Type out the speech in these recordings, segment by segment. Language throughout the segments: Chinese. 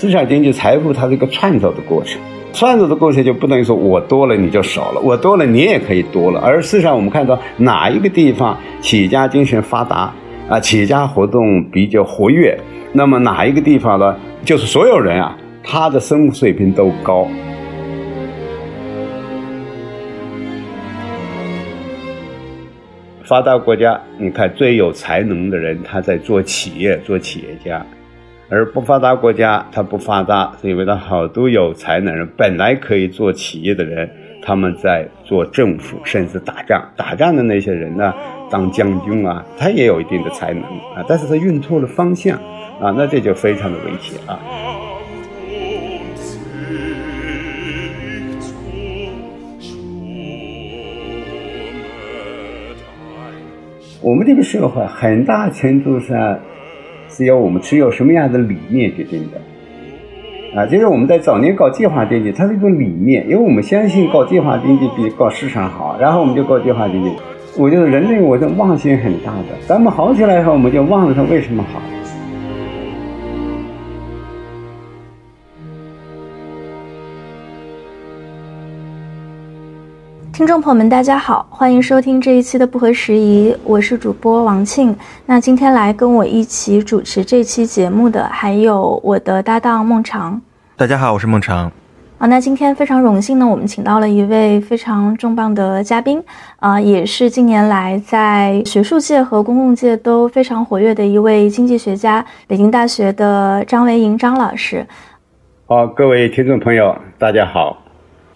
市场经济财富它是一个创造的过程，创造的过程就不等于说我多了你就少了，我多了你也可以多了。而事实上，我们看到哪一个地方企业家精神发达啊，企业家活动比较活跃，那么哪一个地方呢，就是所有人啊，他的生活水平都高。发达国家，你看最有才能的人，他在做企业、做企业家；而不发达国家，它不发达，是因为它好多有才能人，本来可以做企业的人，他们在做政府，甚至打仗。打仗的那些人呢，当将军啊，他也有一定的才能啊，但是他运错了方向啊，那这就非常的危险啊。我们这个社会很大程度上是由我们持有什么样的理念决定的，啊，就是我们在早年搞计划经济，它是一种理念，因为我们相信搞计划经济比搞市场好，然后我们就搞计划经济。我觉得人类我的忘性很大的，咱们好起来以后，我们就忘了它为什么好。听众朋友们，大家好，欢迎收听这一期的不合时宜，我是主播王庆。那今天来跟我一起主持这期节目的还有我的搭档孟长。大家好，我是孟长。啊，那今天非常荣幸呢，我们请到了一位非常重磅的嘉宾，啊，也是近年来在学术界和公共界都非常活跃的一位经济学家，北京大学的张维迎张老师。好，各位听众朋友，大家好。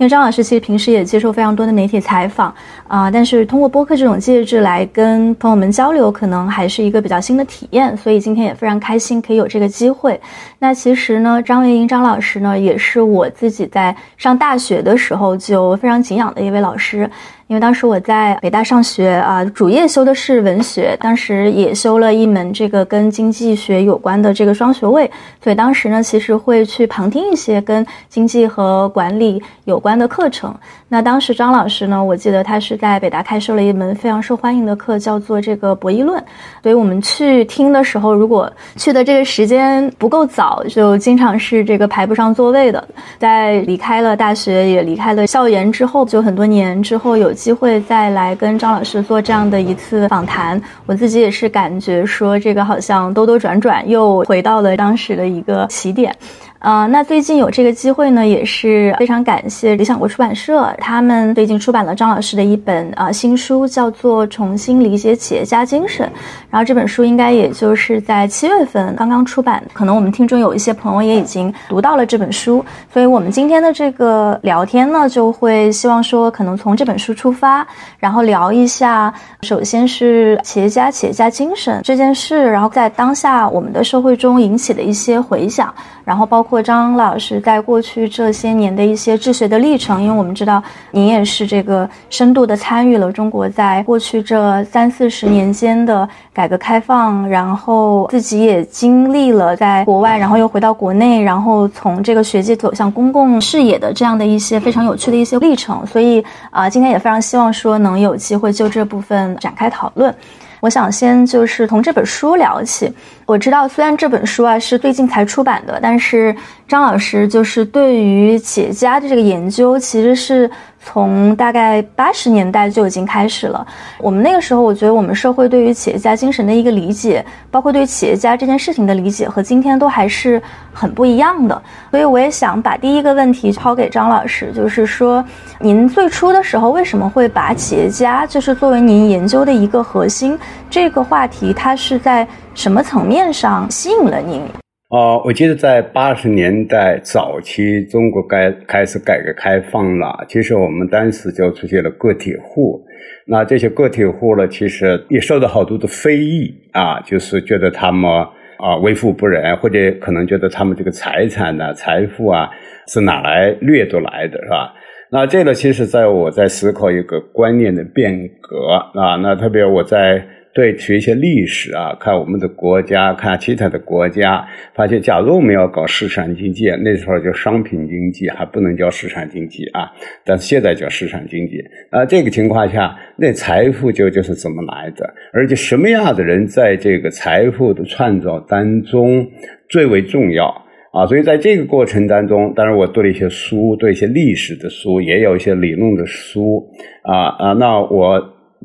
因为张老师其实平时也接受非常多的媒体采访啊，但是通过播客这种介质来跟朋友们交流，可能还是一个比较新的体验，所以今天也非常开心可以有这个机会。那其实呢，张维迎张老师呢，也是我自己在上大学的时候就非常敬仰的一位老师。因为当时我在北大上学啊，主业修的是文学，当时也修了一门这个跟经济学有关的这个双学位，所以当时呢，其实会去旁听一些跟经济和管理有关的课程。那当时张老师呢，我记得他是在北大开设了一门非常受欢迎的课，叫做这个博弈论。所以我们去听的时候，如果去的这个时间不够早，就经常是这个排不上座位的。在离开了大学，也离开了校园之后，就很多年之后有。有机会再来跟张老师做这样的一次访谈，我自己也是感觉说，这个好像兜兜转转又回到了当时的一个起点。呃，那最近有这个机会呢，也是非常感谢理想国出版社，他们最近出版了张老师的一本呃新书，叫做《重新理解企业家精神》。然后这本书应该也就是在七月份刚刚出版，可能我们听众有一些朋友也已经读到了这本书，所以我们今天的这个聊天呢，就会希望说，可能从这本书出发，然后聊一下，首先是企业家企业家精神这件事，然后在当下我们的社会中引起的一些回响。然后包括张老师在过去这些年的一些治学的历程，因为我们知道您也是这个深度的参与了中国在过去这三四十年间的改革开放，然后自己也经历了在国外，然后又回到国内，然后从这个学界走向公共视野的这样的一些非常有趣的一些历程。所以啊，今天也非常希望说能有机会就这部分展开讨论。我想先就是从这本书聊起。我知道，虽然这本书啊是最近才出版的，但是张老师就是对于企业家的这个研究，其实是。从大概八十年代就已经开始了。我们那个时候，我觉得我们社会对于企业家精神的一个理解，包括对企业家这件事情的理解，和今天都还是很不一样的。所以我也想把第一个问题抛给张老师，就是说，您最初的时候为什么会把企业家就是作为您研究的一个核心？这个话题它是在什么层面上吸引了您？哦，我记得在八十年代早期，中国改开始改革开放了。其实我们当时就出现了个体户，那这些个体户呢，其实也受到好多的非议啊，就是觉得他们啊为富不仁，或者可能觉得他们这个财产呢、财富啊是哪来掠夺来的，是吧？那这个其实在我在思考一个观念的变革啊，那特别我在。对，学一些历史啊，看我们的国家，看其他的国家，发现，假如我们要搞市场经济，那时候叫商品经济，还不能叫市场经济啊。但是现在叫市场经济啊。这个情况下，那财富就就是怎么来的，而且什么样的人在这个财富的创造当中最为重要啊，所以在这个过程当中，当然我读了一些书，读一些历史的书，也有一些理论的书，啊啊，那我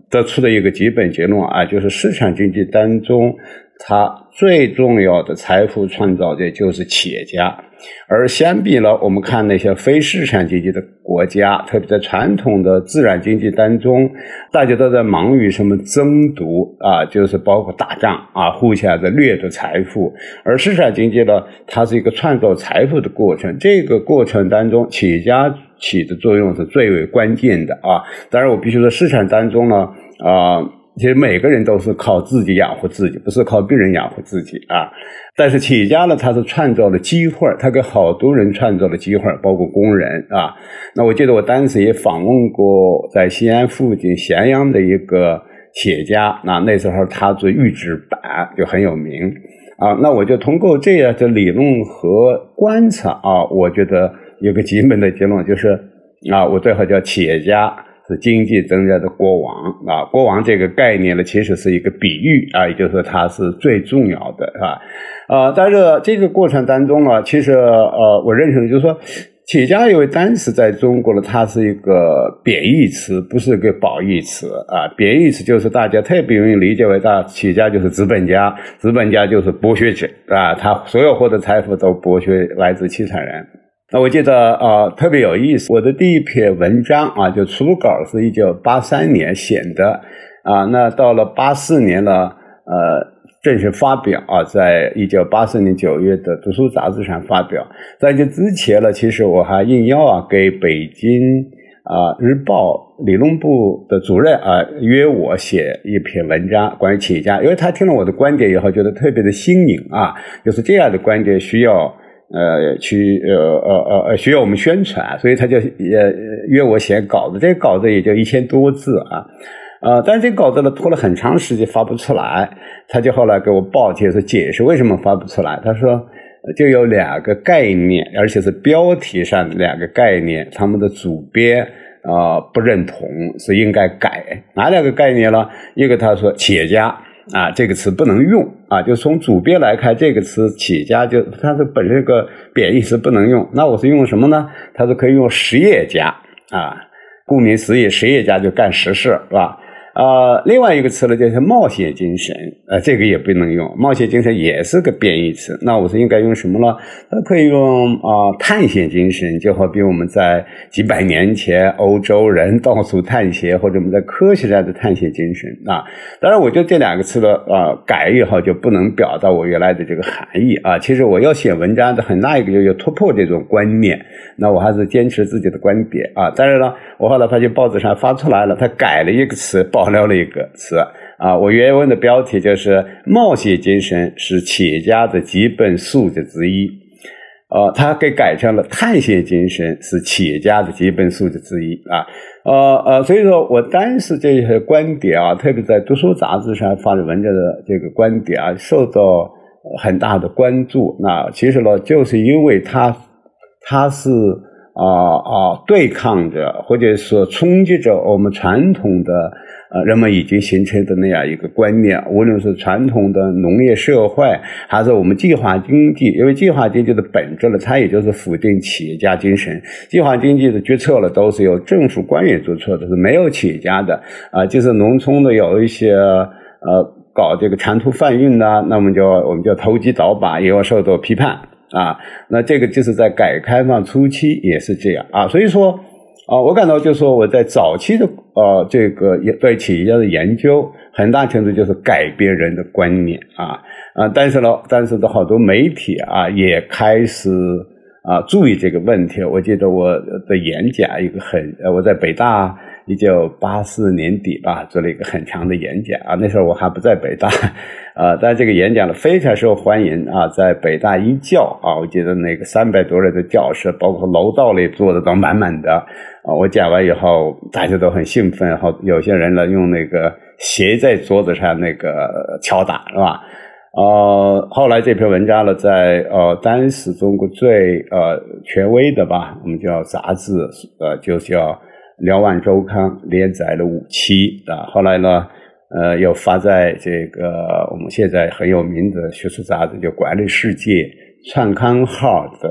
得出的一个基本结论啊，就是市场经济当中，它最重要的财富创造者就是企业家。而相比呢，我们看那些非市场经济的国家，特别在传统的自然经济当中，大家都在忙于什么争夺啊，就是包括打仗啊，互相的掠夺财富。而市场经济呢，它是一个创造财富的过程，这个过程当中，企业家起的作用是最为关键的啊。当然，我必须说，市场当中呢，啊。其实每个人都是靠自己养活自己，不是靠别人养活自己啊。但是企业家呢，他是创造了机会，他给好多人创造了机会，包括工人啊。那我记得我当时也访问过在西安附近咸阳的一个企业家，那那时候他做预制板就很有名啊。那我就通过这样的理论和观察啊，我觉得有个基本的结论就是啊，我最好叫企业家。是经济增长的国王啊，国王这个概念呢，其实是一个比喻啊，也就是说它是最重要的，是吧？啊，但是这个过程当中呢，其实呃，我认识的就是说，企业家因为当时在中国呢，它是一个贬义词，不是一个褒义词啊。贬义词就是大家特别容易理解为，大企业家就是资本家，资本家就是剥削者啊，他所有获得财富都剥削来自其他人。那我记得啊，特别有意思。我的第一篇文章啊，就初稿是一九八三年写的啊。那到了八四年呢，呃，正式发表啊，在一九八四年九月的《读书杂志》上发表。在这之前呢，其实我还应邀啊，给北京啊日报理论部的主任啊约我写一篇文章，关于企业家，因为他听了我的观点以后，觉得特别的新颖啊，就是这样的观点需要。呃，去呃呃呃需要我们宣传，所以他就也约我写稿子。这个稿子也就一千多字啊，呃，但是这个稿子呢拖了很长时间发不出来。他就后来给我报帖是解释为什么发不出来。他说就有两个概念，而且是标题上两个概念，他们的主编啊不认同，是应该改。哪两个概念呢？一个他说企业家。啊，这个词不能用啊！就从主编来看，这个词起家就它是本身个贬义词不能用。那我是用什么呢？它是可以用实业家啊，顾名思义，实业家就干实事，是吧？啊，另外一个词呢，就是冒险精神，呃，这个也不能用，冒险精神也是个贬义词。那我是应该用什么呢？可以用啊，探险精神，就好比我们在几百年前欧洲人到处探险，或者我们在科学家的探险精神啊。当然，我觉得这两个词的啊改以后就不能表达我原来的这个含义啊。其实我要写文章的很大一个就要突破这种观念，那我还是坚持自己的观点啊。当然了，我后来发现报纸上发出来了，他改了一个词报。聊了一个词啊，我原文的标题就是“冒险精神是企业家的基本素质之一”，呃，他给改成了“探险精神是企业家的基本素质之一”啊，呃呃，所以说我当时这些观点啊，特别在读书杂志上发的文章的这个观点啊，受到很大的关注。那其实呢，就是因为他他是。啊啊！对抗着，或者说冲击着我们传统的呃人们已经形成的那样一个观念，无论是传统的农业社会，还是我们计划经济，因为计划经济的本质呢，它也就是否定企业家精神。计划经济的决策呢，都是由政府官员做错的，是没有企业家的啊。就是农村的有一些呃搞这个长途贩运的，那么就我们叫投机倒把，也要受到批判。啊，那这个就是在改革开放初期也是这样啊，所以说啊，我感到就是说我在早期的呃这个对企业家的研究，很大程度就是改变人的观念啊啊，但是呢，但是的好多媒体啊也开始啊注意这个问题。我记得我的演讲一个很呃，我在北大。一九八四年底吧，做了一个很长的演讲啊，那时候我还不在北大，啊，但这个演讲呢非常受欢迎啊，在北大一教啊，我记得那个三百多人的教室，包括楼道里坐的都满满的啊。我讲完以后，大家都很兴奋，好，有些人呢用那个鞋在桌子上那个敲打，是吧？呃，后来这篇文章呢，在呃当时中国最呃权威的吧，我们叫杂志，呃，就叫。《辽万周刊》连载了五期啊，后来呢，呃，又发在这个我们现在很有名的学术杂志，就《管理世界》创刊号的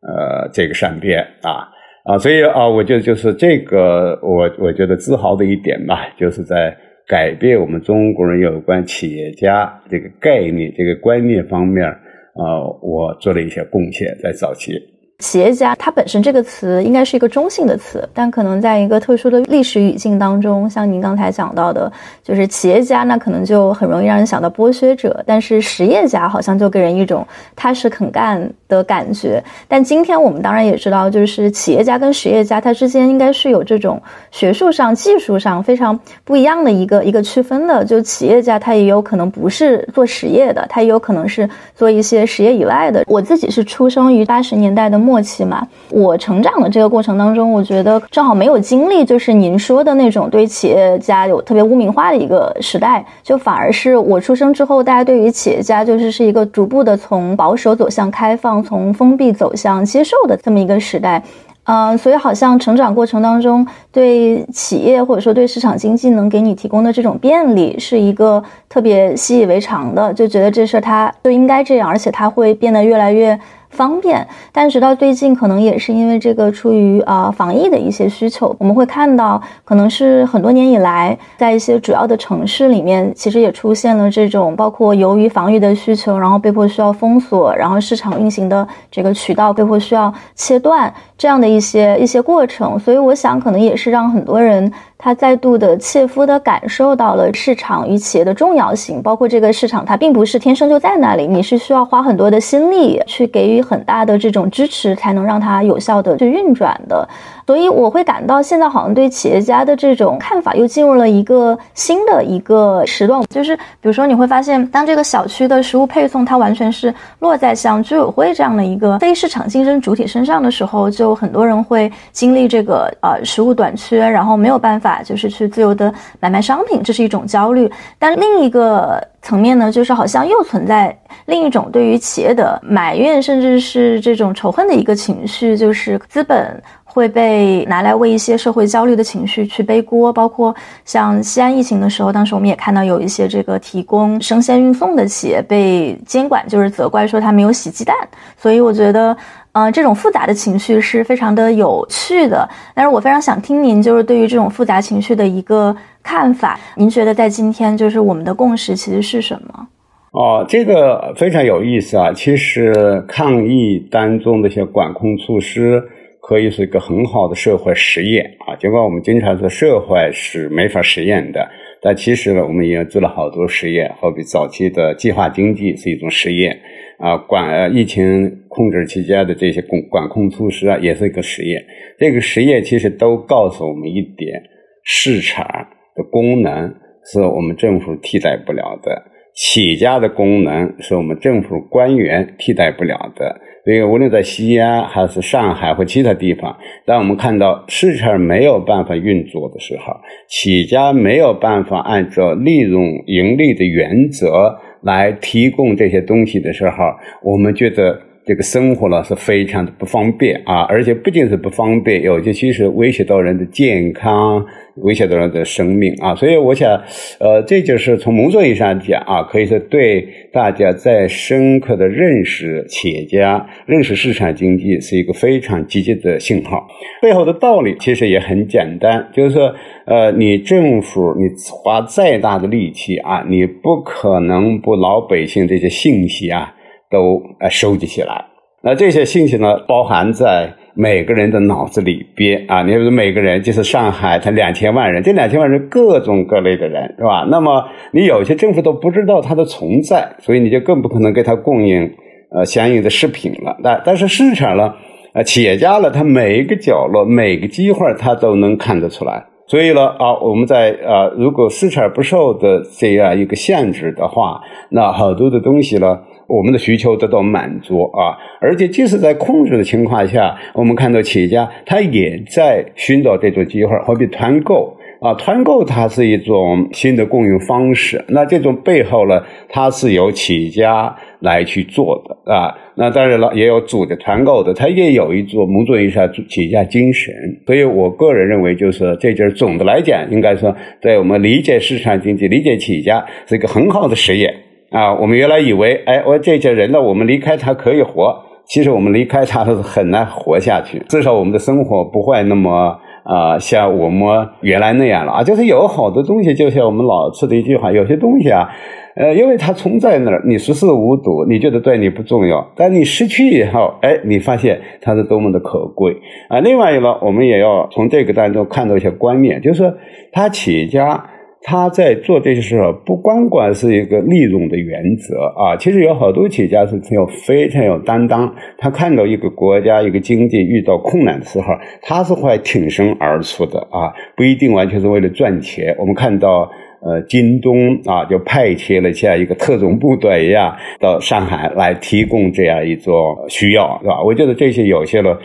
呃这个上边啊啊，所以啊，我觉得就是这个我我觉得自豪的一点吧，就是在改变我们中国人有关企业家这个概念、这个观念方面啊，我做了一些贡献，在早期。企业家，它本身这个词应该是一个中性的词，但可能在一个特殊的历史语境当中，像您刚才讲到的，就是企业家，那可能就很容易让人想到剥削者，但是实业家好像就给人一种踏实肯干的感觉。但今天我们当然也知道，就是企业家跟实业家，它之间应该是有这种学术上、技术上非常不一样的一个一个区分的。就企业家，他也有可能不是做实业的，他也有可能是做一些实业以外的。我自己是出生于八十年代的。末期嘛，我成长的这个过程当中，我觉得正好没有经历，就是您说的那种对企业家有特别污名化的一个时代，就反而是我出生之后，大家对于企业家就是是一个逐步的从保守走向开放，从封闭走向接受的这么一个时代。嗯，所以好像成长过程当中，对企业或者说对市场经济能给你提供的这种便利，是一个特别习以为常的，就觉得这事儿它就应该这样，而且它会变得越来越。方便，但直到最近，可能也是因为这个出于啊防疫的一些需求，我们会看到，可能是很多年以来，在一些主要的城市里面，其实也出现了这种包括由于防御的需求，然后被迫需要封锁，然后市场运行的这个渠道被迫需要切断这样的一些一些过程，所以我想，可能也是让很多人。他再度的切肤的感受到了市场与企业的重要性，包括这个市场它并不是天生就在那里，你是需要花很多的心力去给予很大的这种支持，才能让它有效的去运转的。所以我会感到现在好像对企业家的这种看法又进入了一个新的一个时段，就是比如说你会发现，当这个小区的食物配送它完全是落在像居委会这样的一个非市场竞争主体身上的时候，就很多人会经历这个呃食物短缺，然后没有办法就是去自由的买卖商品，这是一种焦虑。但另一个层面呢，就是好像又存在另一种对于企业的埋怨，甚至是这种仇恨的一个情绪，就是资本。会被拿来为一些社会焦虑的情绪去背锅，包括像西安疫情的时候，当时我们也看到有一些这个提供生鲜运送的企业被监管，就是责怪说他没有洗鸡蛋。所以我觉得，嗯，这种复杂的情绪是非常的有趣的。但是我非常想听您就是对于这种复杂情绪的一个看法。您觉得在今天，就是我们的共识其实是什么？哦，这个非常有意思啊！其实抗疫当中的一些管控措施。可以是一个很好的社会实验啊！尽管我们经常说社会是没法实验的，但其实呢，我们也做了好多实验。好比早期的计划经济是一种实验啊，管疫情控制期间的这些管管控措施啊，也是一个实验。这个实验其实都告诉我们一点：市场的功能是我们政府替代不了的，企业家的功能是我们政府官员替代不了的。所以，无论在西安还是上海或其他地方，当我们看到市场没有办法运作的时候，企业家没有办法按照利润盈利的原则来提供这些东西的时候，我们觉得。这个生活呢是非常的不方便啊，而且不仅是不方便，有些其实威胁到人的健康，威胁到人的生命啊。所以我想，呃，这就是从某种意义上讲啊，可以说对大家在深刻的认识企业家、认识市场经济是一个非常积极的信号。背后的道理其实也很简单，就是说，呃，你政府你花再大的力气啊，你不可能不老百姓这些信息啊。都呃收集起来，那这些信息呢，包含在每个人的脑子里边啊。你比如每个人就是上海，它两千万人，这两千万人各种各类的人是吧？那么你有些政府都不知道它的存在，所以你就更不可能给他供应呃相应的食品了。但但是市场呢，呃企业家呢，他每一个角落、每个机会他都能看得出来。所以呢啊，我们在啊，如果市场不受的这样一个限制的话，那好多的东西呢。我们的需求得到满足啊，而且即使在控制的情况下，我们看到企业家他也在寻找这种机会，好比团购啊，团购它是一种新的供应方式。那这种背后呢，它是由企业家来去做的啊。那当然了，也有组织团购的，它也有一种某种意义上企业家精神。所以我个人认为，就是这就是总的来讲，应该说在我们理解市场经济、理解企业家是一个很好的实验。啊。我们原来以为，哎，我这些人呢，我们离开他可以活，其实我们离开他是很难活下去，至少我们的生活不会那么。啊，像我们原来那样了啊，就是有好多东西，就像我们老吃的一句话，有些东西啊，呃，因为它存在那儿，你熟视无睹，你觉得对你不重要，但你失去以后，哎，你发现它是多么的可贵啊。另外一个，我们也要从这个当中看到一些观念，就是说他企业家。他在做这些时候，不光光是一个利润的原则啊，其实有好多企业家是有非常有担当。他看到一个国家一个经济遇到困难的时候，他是会挺身而出的啊，不一定完全是为了赚钱。我们看到，呃，京东啊，就派遣了像一个特种部队一样到上海来提供这样一种需要，是吧？我觉得这些有些了，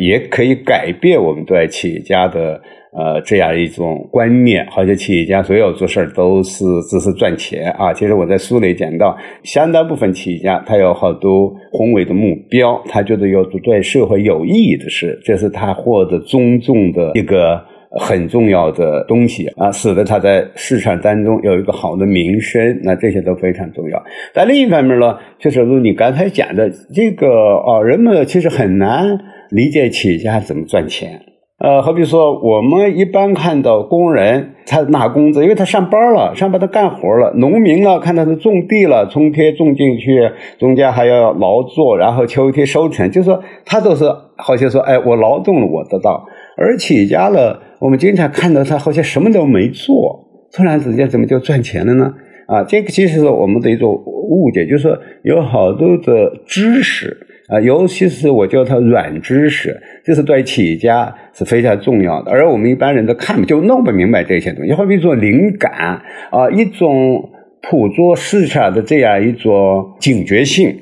也可以改变我们对企业家的。呃，这样一种观念，好像企业家所有做事都是只是赚钱啊。其实我在书里讲到，相当部分企业家他有好多宏伟的目标，他觉得有对社会有意义的事，这是他获得尊重的一个很重要的东西啊，使得他在市场当中有一个好的名声。那这些都非常重要。但另一方面呢，就是如你刚才讲的这个啊，人们其实很难理解企业家怎么赚钱。呃，好比说，我们一般看到工人他拿工资，因为他上班了，上班他干活了；农民呢，看到他种地了，春天种进去，中间还要劳作，然后秋天收成，就说他都是好像说，哎，我劳动了，我得到。而企业家呢，我们经常看到他好像什么都没做，突然之间怎么就赚钱了呢？啊，这个其实是我们的一种误解，就是说有好多的知识。啊，尤其是我叫它软知识，这是对企业家是非常重要的，而我们一般人都看就弄不明白这些东西。好比说灵感啊，一种捕捉市场的这样一种警觉性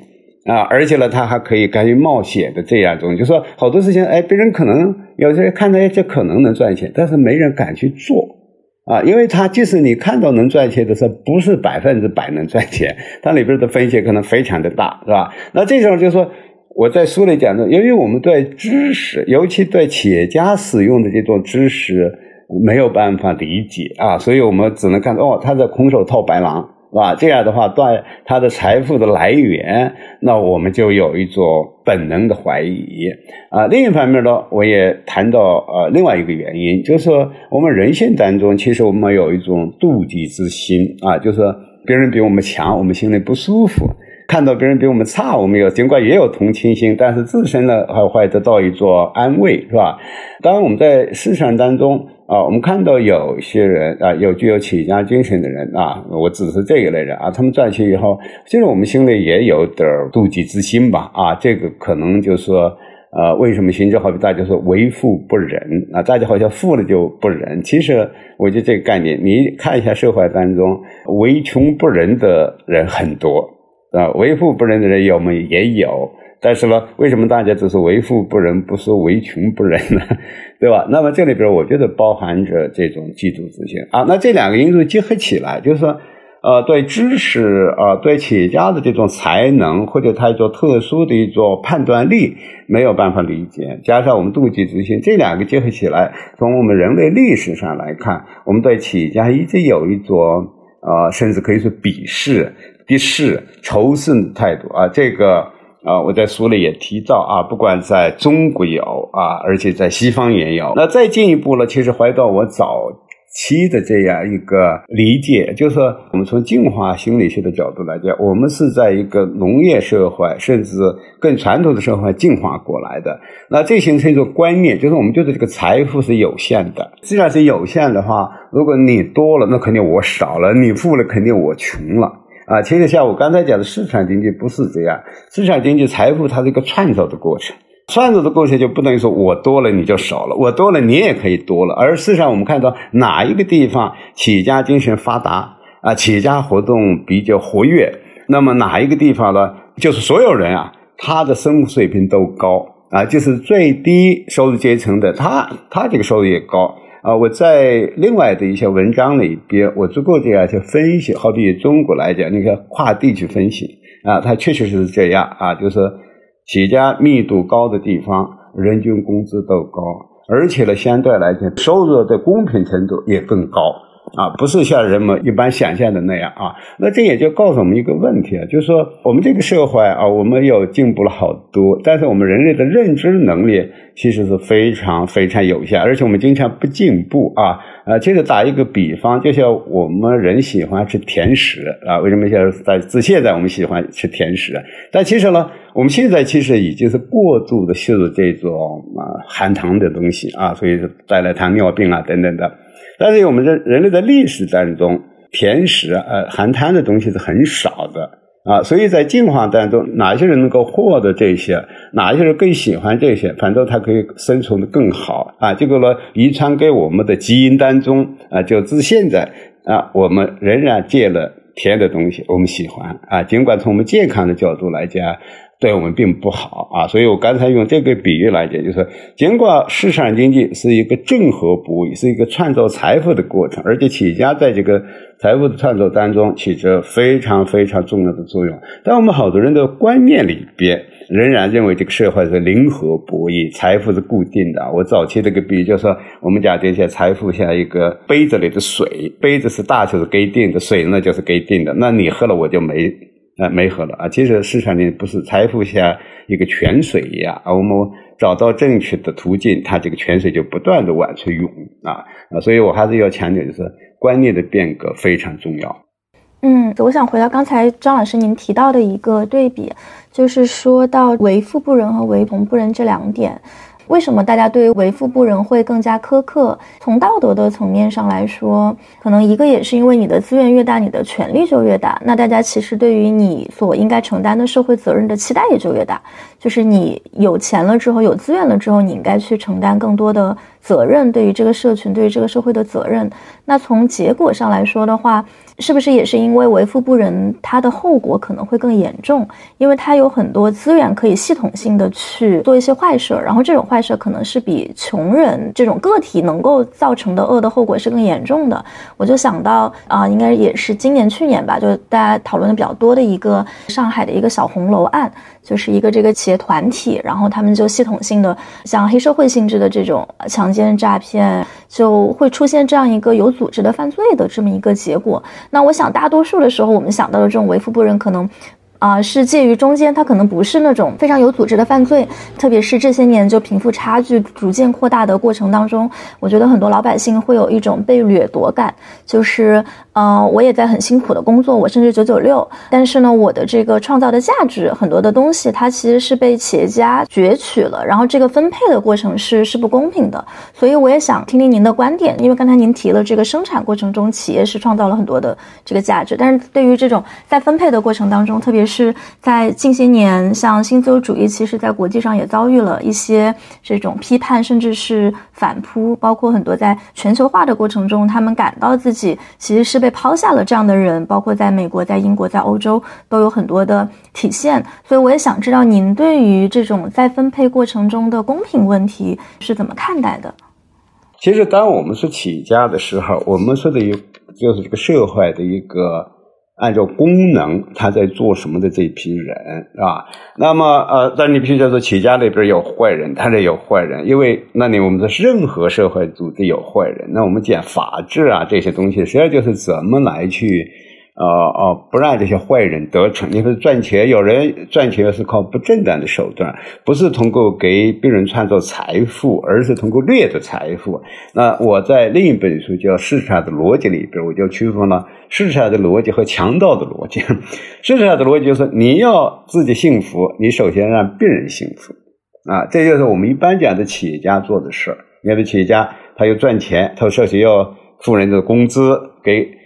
啊，而且呢，他还可以敢于冒险的这样一种，就说好多事情，哎，别人可能有些人看到这可能能赚钱，但是没人敢去做啊，因为他即使你看到能赚钱的时候，不是百分之百能赚钱，它里边的风险可能非常的大，是吧？那这种就是说。我在书里讲的，由于我们对知识，尤其对企业家使用的这种知识没有办法理解啊，所以我们只能看到哦，他在空手套白狼，是吧？这样的话，对他的财富的来源，那我们就有一种本能的怀疑啊。另一方面呢，我也谈到呃另外一个原因，就是说我们人性当中，其实我们有一种妒忌之心啊，就是别人比我们强，我们心里不舒服。看到别人比我们差，我们有尽管也有同情心，但是自身呢还会得到一座安慰，是吧？当然我们在市场当中啊，我们看到有些人啊，有具有企业家精神的人啊，我指的是这一类人啊，他们赚钱以后，其实我们心里也有点妒忌之心吧？啊，这个可能就是说，呃，为什么心中好比大家说为富不仁啊？大家好像富了就不仁，其实我觉得这个概念，你看一下社会当中为穷不仁的人很多。啊，为富不仁的人有没也有，但是呢，为什么大家只是为富不仁，不是为穷不仁呢？对吧？那么这里边我觉得包含着这种嫉妒之心啊。那这两个因素结合起来，就是说，呃，对知识啊，对企业家的这种才能或者他一种特殊的一种判断力没有办法理解，加上我们妒忌之心，这两个结合起来，从我们人类历史上来看，我们对企业家一直有一种啊，甚至可以说鄙视。第四、仇视的态度啊，这个啊，我在书里也提到啊，不管在中国有啊，而且在西方也有。那再进一步呢，其实回到我早期的这样一个理解，就是说，我们从进化心理学的角度来讲，我们是在一个农业社会，甚至更传统的社会进化过来的。那这形成一种观念，就是我们觉得这个财富是有限的。既然是有限的话，如果你多了，那肯定我少了；你富了，肯定我穷了。啊，其实像我刚才讲的市场经济不是这样，市场经济财富它是一个创造的过程，创造的过程就不等于说我多了你就少了，我多了你也可以多了。而事实上，我们看到哪一个地方企业家精神发达啊，企业家活动比较活跃，那么哪一个地方呢，就是所有人啊，他的生活水平都高啊，就是最低收入阶层的他，他这个收入也高。啊，我在另外的一些文章里边，我足够这样去分析。好比中国来讲，你看跨地区分析啊，它确确实是这样啊，就是企业家密度高的地方，人均工资都高，而且呢，相对来讲，收入的公平程度也更高啊，不是像人们一般想象的那样啊。那这也就告诉我们一个问题啊，就是说我们这个社会啊，我们又进步了好多，但是我们人类的认知能力其实是非常非常有限，而且我们经常不进步啊。啊，其实打一个比方，就像我们人喜欢吃甜食啊，为什么现在在自现在我们喜欢吃甜食？但其实呢，我们现在其实已经是过度的摄入这种啊含糖的东西啊，所以带来糖尿病啊等等的。但是我们在人类的历史当中，甜食呃含糖的东西是很少的。啊，所以在进化当中，哪些人能够获得这些，哪些人更喜欢这些，反正他可以生存的更好啊。这个呢，遗传给我们的基因当中啊，就自现在啊，我们仍然戒了甜的东西，我们喜欢啊。尽管从我们健康的角度来讲。对我们并不好啊，所以我刚才用这个比喻来讲，就是尽管市场经济是一个正和博弈，是一个创造财富的过程，而且企业家在这个财富的创造当中起着非常非常重要的作用。但我们好多人的观念里边仍然认为这个社会是零和博弈，财富是固定的。我早期这个比喻就是说，我们讲这些财富像一个杯子里的水，杯子是大就是给定的，水呢就是给定的，那你喝了我就没。啊，没喝了啊！其实市场里不是财富像一个泉水一样啊，我们找到正确的途径，它这个泉水就不断的往出涌啊啊！所以我还是要强调，就是观念的变革非常重要。嗯，我想回到刚才张老师您提到的一个对比，就是说到为富不仁和为穷不仁这两点。为什么大家对于为富不仁会更加苛刻？从道德的层面上来说，可能一个也是因为你的资源越大，你的权利就越大。那大家其实对于你所应该承担的社会责任的期待也就越大。就是你有钱了之后，有资源了之后，你应该去承担更多的责任，对于这个社群，对于这个社会的责任。那从结果上来说的话，是不是也是因为为富不仁，它的后果可能会更严重？因为它有很多资源可以系统性的去做一些坏事，然后这种坏事可能是比穷人这种个体能够造成的恶的后果是更严重的。我就想到啊，应该也是今年去年吧，就大家讨论的比较多的一个上海的一个小红楼案。就是一个这个企业团体，然后他们就系统性的像黑社会性质的这种强奸诈骗，就会出现这样一个有组织的犯罪的这么一个结果。那我想大多数的时候，我们想到的这种为富不仁，可能。啊，是介于中间，它可能不是那种非常有组织的犯罪，特别是这些年就贫富差距逐渐扩大的过程当中，我觉得很多老百姓会有一种被掠夺感，就是，呃，我也在很辛苦的工作，我甚至九九六，但是呢，我的这个创造的价值很多的东西，它其实是被企业家攫取了，然后这个分配的过程是是不公平的，所以我也想听听您的观点，因为刚才您提了这个生产过程中企业是创造了很多的这个价值，但是对于这种在分配的过程当中，特别是在近些年，像新自由主义，其实在国际上也遭遇了一些这种批判，甚至是反扑。包括很多在全球化的过程中，他们感到自己其实是被抛下了这样的人，包括在美国、在英国、在欧洲都有很多的体现。所以，我也想知道您对于这种在分配过程中的公平问题是怎么看待的？其实，当我们是起家的时候，我们说的有就是这个社会的一个。按照功能，他在做什么的这批人啊？那么呃，但你必须叫做企业家那边有坏人，他这有坏人，因为那你我们的任何社会组织有坏人。那我们讲法治啊这些东西，实际上就是怎么来去。呃呃，不让这些坏人得逞。你说赚钱，有人赚钱是靠不正当的手段，不是通过给别人创造财富，而是通过掠夺财富。那我在另一本书叫《市场的逻辑》里边，我就区分了市场的逻辑和强盗的逻辑。市场的逻辑就是你要自己幸福，你首先让别人幸福啊，这就是我们一般讲的企业家做的事儿。你看，企业家他要赚钱，他首先要付人的工资给。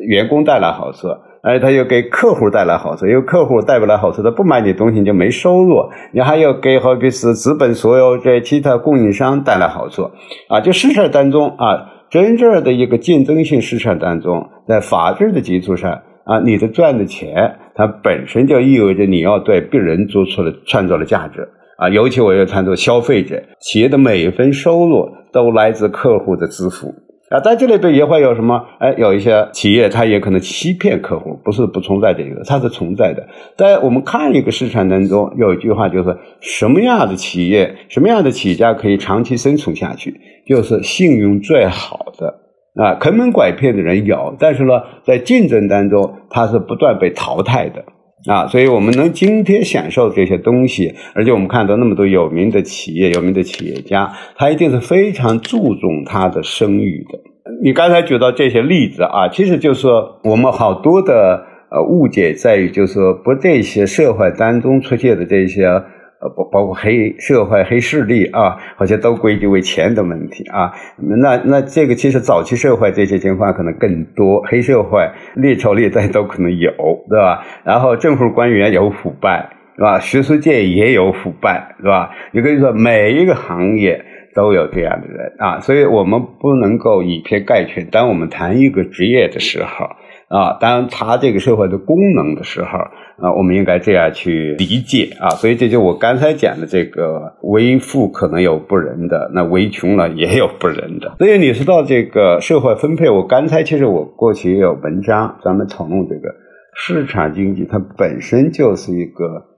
员工带来好处，而他又给客户带来好处，因为客户带不来好处，他不买你东西你就没收入。你还要给好比是资本所有这其他供应商带来好处啊！就市场当中啊，真正的一个竞争性市场当中，在法治的基础上啊，你的赚的钱，它本身就意味着你要对别人做出了创造了价值啊！尤其我要谈到消费者，企业的每一分收入都来自客户的支付。啊，在这里边也会有什么？哎，有一些企业，它也可能欺骗客户，不是不存在这个，它是存在的。在我们看一个市场当中，有一句话就是：什么样的企业，什么样的企业家可以长期生存下去？就是信用最好的啊，坑蒙拐骗的人有，但是呢，在竞争当中，他是不断被淘汰的啊。所以，我们能今天享受这些东西，而且我们看到那么多有名的企业、有名的企业家，他一定是非常注重他的声誉的。你刚才举到这些例子啊，其实就是说我们好多的呃误解在于，就是说不这些社会当中出现的这些。呃，包包括黑社会、黑势力啊，好像都归结为钱的问题啊。那那这个其实早期社会这些情况可能更多，黑社会、猎头猎代都可能有，对吧？然后政府官员有腐败，是吧？学术界也有腐败，是吧？也可以说每一个行业都有这样的人啊，所以我们不能够以偏概全。当我们谈一个职业的时候。啊，当它这个社会的功能的时候，啊，我们应该这样去理解啊。所以这就我刚才讲的这个为富可能有不仁的，那为穷了也有不仁的。所以你说到这个社会分配，我刚才其实我过去也有文章专门讨论这个市场经济，它本身就是一个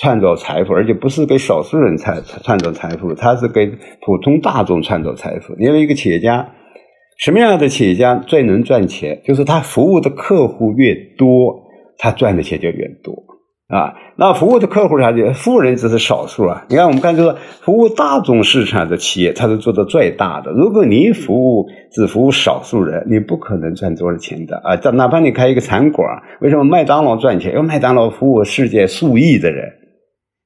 创造财富，而且不是给少数人创创造财富，它是给普通大众创造财富。因为一个企业家。什么样的企业家最能赚钱？就是他服务的客户越多，他赚的钱就越多啊。那服务的客户啥的，富人只是少数啊。你看，我们看这个服务大众市场的企业，它是做的最大的。如果你服务只服务少数人，你不可能赚多少钱的啊。哪怕你开一个餐馆，为什么麦当劳赚钱？因为麦当劳服务世界数亿的人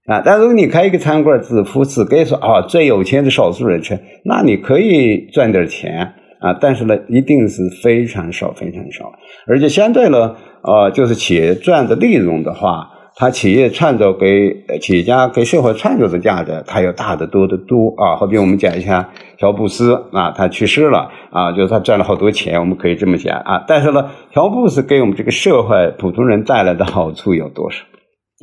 啊。但如果你开一个餐馆，只服只给说啊最有钱的少数人吃，那你可以赚点钱。啊，但是呢，一定是非常少，非常少，而且相对呢，呃，就是企业赚的利润的话，它企业创造给企业家给社会创造的价值，它要大得多得多啊。好比我们讲一下乔布斯啊，他去世了啊，就是他赚了好多钱，我们可以这么讲啊。但是呢，乔布斯给我们这个社会普通人带来的好处有多少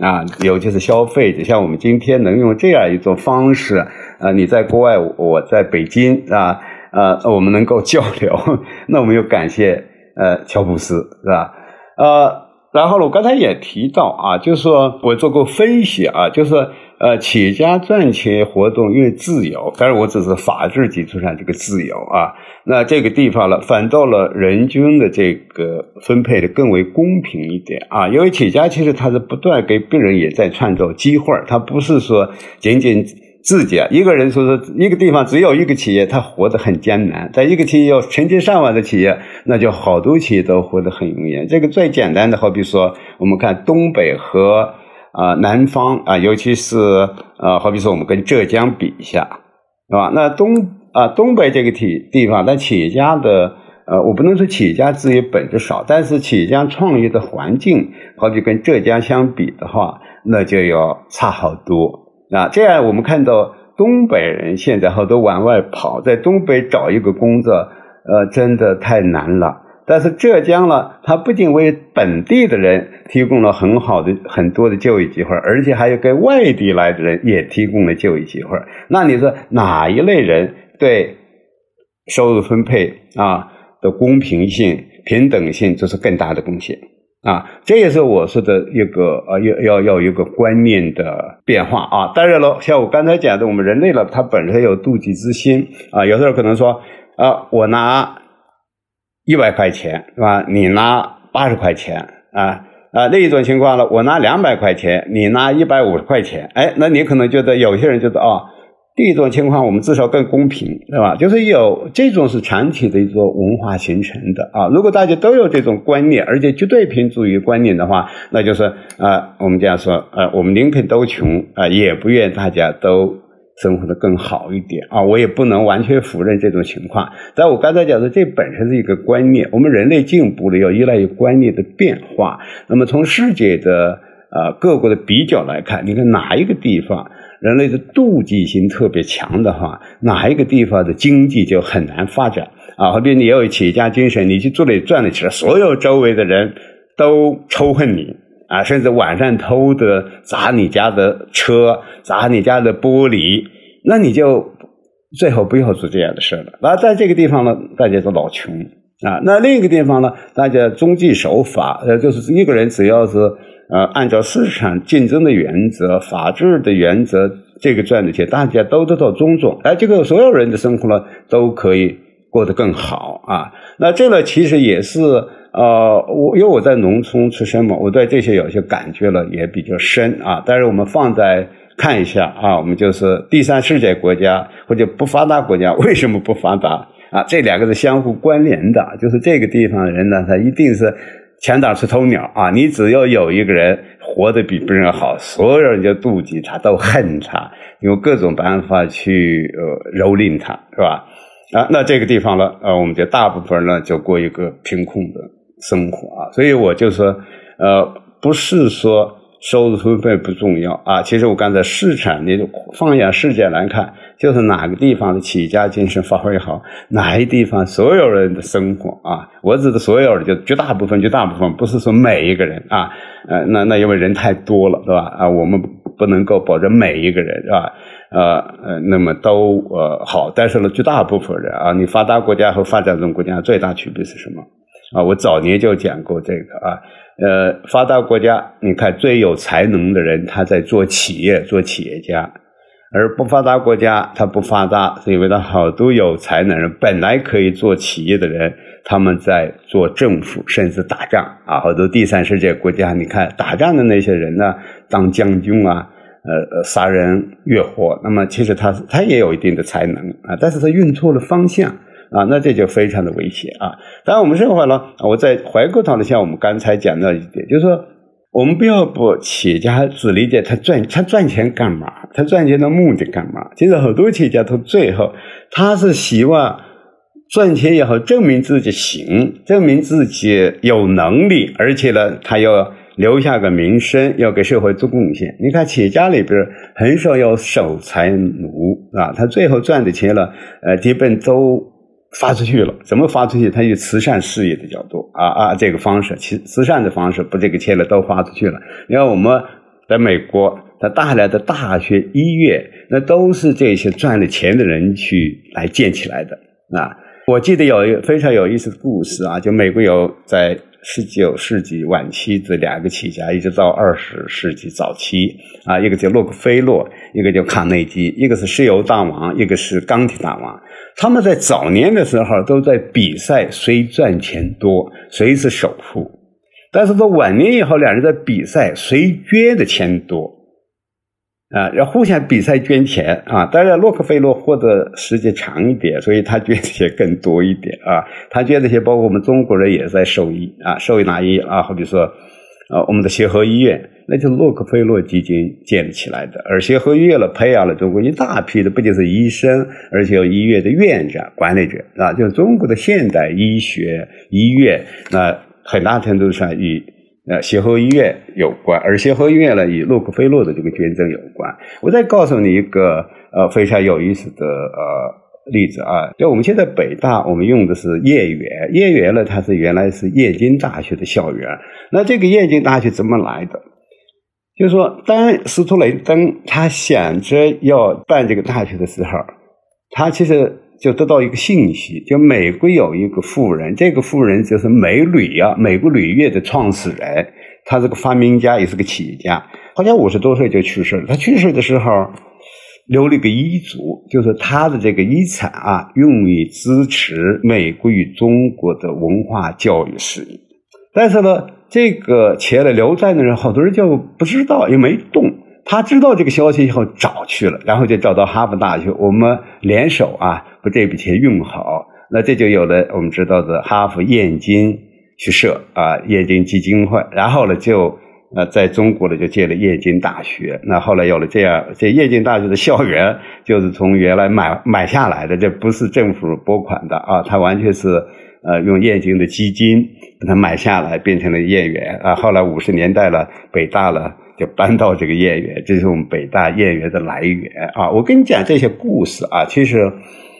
啊？尤其是消费者，像我们今天能用这样一种方式啊，你在国外，我在北京啊。呃，我们能够交流，那我们就感谢呃乔布斯，是吧？呃，然后呢，我刚才也提到啊，就是说我做过分析啊，就是呃，企业家赚钱活动越自由，当然我只是法治基础上这个自由啊，那这个地方呢，反倒了人均的这个分配的更为公平一点啊，因为企业家其实他是不断给别人也在创造机会，他不是说仅仅。自己，一个人说说一个地方只有一个企业，他活得很艰难；在一个企业有成千上万的企业，那就好多企业都活得很容易。这个最简单的，好比说，我们看东北和啊南方啊，尤其是啊，好比说我们跟浙江比一下，是吧？那东啊东北这个地地方，但企业家的呃，我不能说企业家资源本质少，但是企业家创业的环境，好比跟浙江相比的话，那就要差好多。啊，这样我们看到东北人现在好多往外跑，在东北找一个工作，呃，真的太难了。但是浙江呢，它不仅为本地的人提供了很好的很多的就业机会，而且还有给外地来的人也提供了就业机会。那你说哪一类人对收入分配啊的公平性、平等性做出更大的贡献？啊，这也是我说的一个呃，要要要一个观念的变化啊。当然了，像我刚才讲的，我们人类呢，它本身有妒忌之心啊。有的人可能说啊，我拿一百块钱是吧？你拿八十块钱啊啊。另一种情况呢，我拿两百块钱，你拿一百五十块钱。哎，那你可能觉得有些人觉得啊。第一种情况，我们至少更公平，对吧？就是有这种是长期的一种文化形成的啊。如果大家都有这种观念，而且绝对平主义观念的话，那就是啊，我们这样说，呃，我们宁肯都穷啊，也不愿大家都生活的更好一点啊。我也不能完全否认这种情况。但我刚才讲的，这本身是一个观念，我们人类进步了，要依赖于观念的变化。那么从世界的呃各国的比较来看，你看哪一个地方？人类的妒忌心特别强的话，哪一个地方的经济就很难发展啊？好比你要有企业家精神，你去做了赚了钱，所有周围的人都仇恨你啊，甚至晚上偷的砸你家的车，砸你家的玻璃，那你就最好不要做这样的事了。那在这个地方呢，大家都老穷啊。那另一个地方呢，大家遵纪守法，呃，就是一个人只要是。呃，按照市场竞争的原则、法治的原则，这个赚的钱大家都得到尊重。哎，这个所有人的生活呢都可以过得更好啊。那这个其实也是呃，我因为我在农村出生嘛，我对这些有些感觉了也比较深啊。但是我们放在看一下啊，我们就是第三世界国家或者不发达国家为什么不发达啊？这两个是相互关联的，就是这个地方人呢，他一定是。前挡是头鸟啊！你只要有一个人活得比别人好，所有人就妒忌他，都恨他，用各种办法去呃蹂躏他，是吧？啊，那这个地方呢，呃，我们就大部分呢就过一个贫困的生活啊。所以我就说，呃，不是说。收入分配不重要啊，其实我刚才市场，你放眼世界来看，就是哪个地方的企业家精神发挥好，哪一地方所有人的生活啊，我指的所有人就绝大部分，绝大部分不是说每一个人啊，呃，那那因为人太多了，是吧？啊，我们不能够保证每一个人是吧？呃呃，那么都呃好，但是呢，绝大部分人啊，你发达国家和发展中国家最大区别是什么？啊，我早年就讲过这个啊。呃，发达国家，你看最有才能的人，他在做企业、做企业家；而不发达国家，他不发达，是因为他好多有才能人本来可以做企业的人，他们在做政府，甚至打仗啊。好多第三世界国家，你看打仗的那些人呢，当将军啊，呃呃，杀人越货，那么其实他他也有一定的才能啊，但是他运错了方向。啊，那这就非常的危险啊！当然，我们这会呢，我再回过头来，像我们刚才讲到一点，就是说，我们不要把企业家只理解他赚他赚钱干嘛，他赚钱的目的干嘛？其实很多企业家他最后他是希望赚钱以后证明自己行，证明自己有能力，而且呢，他要留下个名声，要给社会做贡献。你看，企业家里边很少有守财奴啊，他最后赚的钱了，呃，基本都。发出去了，怎么发出去？他以慈善事业的角度啊啊，这个方式，慈慈善的方式，把这个钱了都发出去了。你看我们在美国，他大量的大学、医院，那都是这些赚了钱的人去来建起来的啊。我记得有一个非常有意思的故事啊，就美国有在。十九世纪晚期这两个企业家，一直到二十世纪早期啊，一个叫洛克菲勒，一个叫卡内基，一个是石油大王，一个是钢铁大王。他们在早年的时候都在比赛谁赚钱多，谁是首富。但是到晚年以后，两人在比赛谁捐的钱多。啊，要互相比赛捐钱啊！当然，洛克菲勒活得时间长一点，所以他捐的钱更多一点啊。他捐的钱，包括我们中国人也在受益啊，受益哪一啊？好比说，啊，我们的协和医院，那就是洛克菲勒基金建起来的。而协和医院呢，培养了中国一大批的，不仅是医生，而且有医院的院长、管理者啊，就是中国的现代医学医院，那很大程度上与。呃，协和医院有关，而协和医院呢，与洛克菲勒的这个捐赠有关。我再告诉你一个呃非常有意思的呃例子啊，就我们现在北大，我们用的是燕园，燕园呢，它是原来是燕京大学的校园。那这个燕京大学怎么来的？就是说，当斯图雷登他想着要办这个大学的时候，他其实。就得到一个信息，就美国有一个富人，这个富人就是美铝啊，美国铝业的创始人，他是个发明家，也是个企业家，好像五十多岁就去世了。他去世的时候留了一个遗嘱，就是他的这个遗产啊，用于支持美国与中国的文化教育事业。但是呢，这个钱呢留在那人，好多人就不知道，也没动。他知道这个消息以后找去了，然后就找到哈佛大学，我们联手啊，把这笔钱用好，那这就有了我们知道的哈佛燕京去设啊，燕京基金会，然后呢就呃在中国呢就建了燕京大学，那后来有了这样，这燕京大学的校园就是从原来买买下来的，这不是政府拨款的啊，它完全是呃用燕京的基金把它买下来，变成了燕园啊，后来五十年代了，北大了。就搬到这个燕园，这是我们北大燕园的来源啊！我跟你讲这些故事啊，其实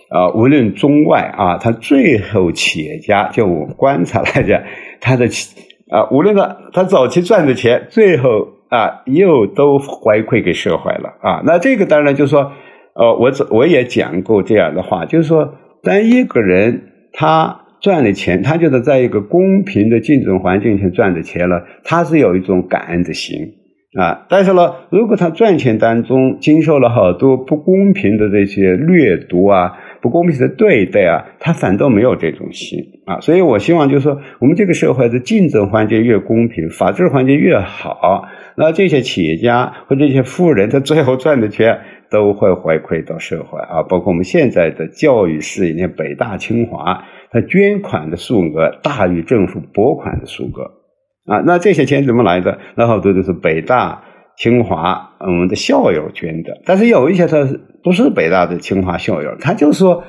啊，无论中外啊，他最后企业家，就我观察来讲，他的啊，无论他他早期赚的钱，最后啊，又都回馈给社会了啊。那这个当然就是说，呃，我我也讲过这样的话，就是说，当一个人他赚的钱，他就是在一个公平的竞争环境下赚的钱了，他是有一种感恩的心。啊。但是呢，如果他赚钱当中经受了好多不公平的这些掠夺啊。不公平的对待啊，他反倒没有这种心啊，所以我希望就是说，我们这个社会的竞争环境越公平，法治环境越好，那这些企业家或这些富人，他最后赚的钱都会回馈到社会啊。包括我们现在的教育事业，你看北大、清华，他捐款的数额大于政府拨款的数额啊。那这些钱怎么来的？那好多都是北大。清华，我们的校友捐的，但是有一些他不是北大的清华校友，他就说，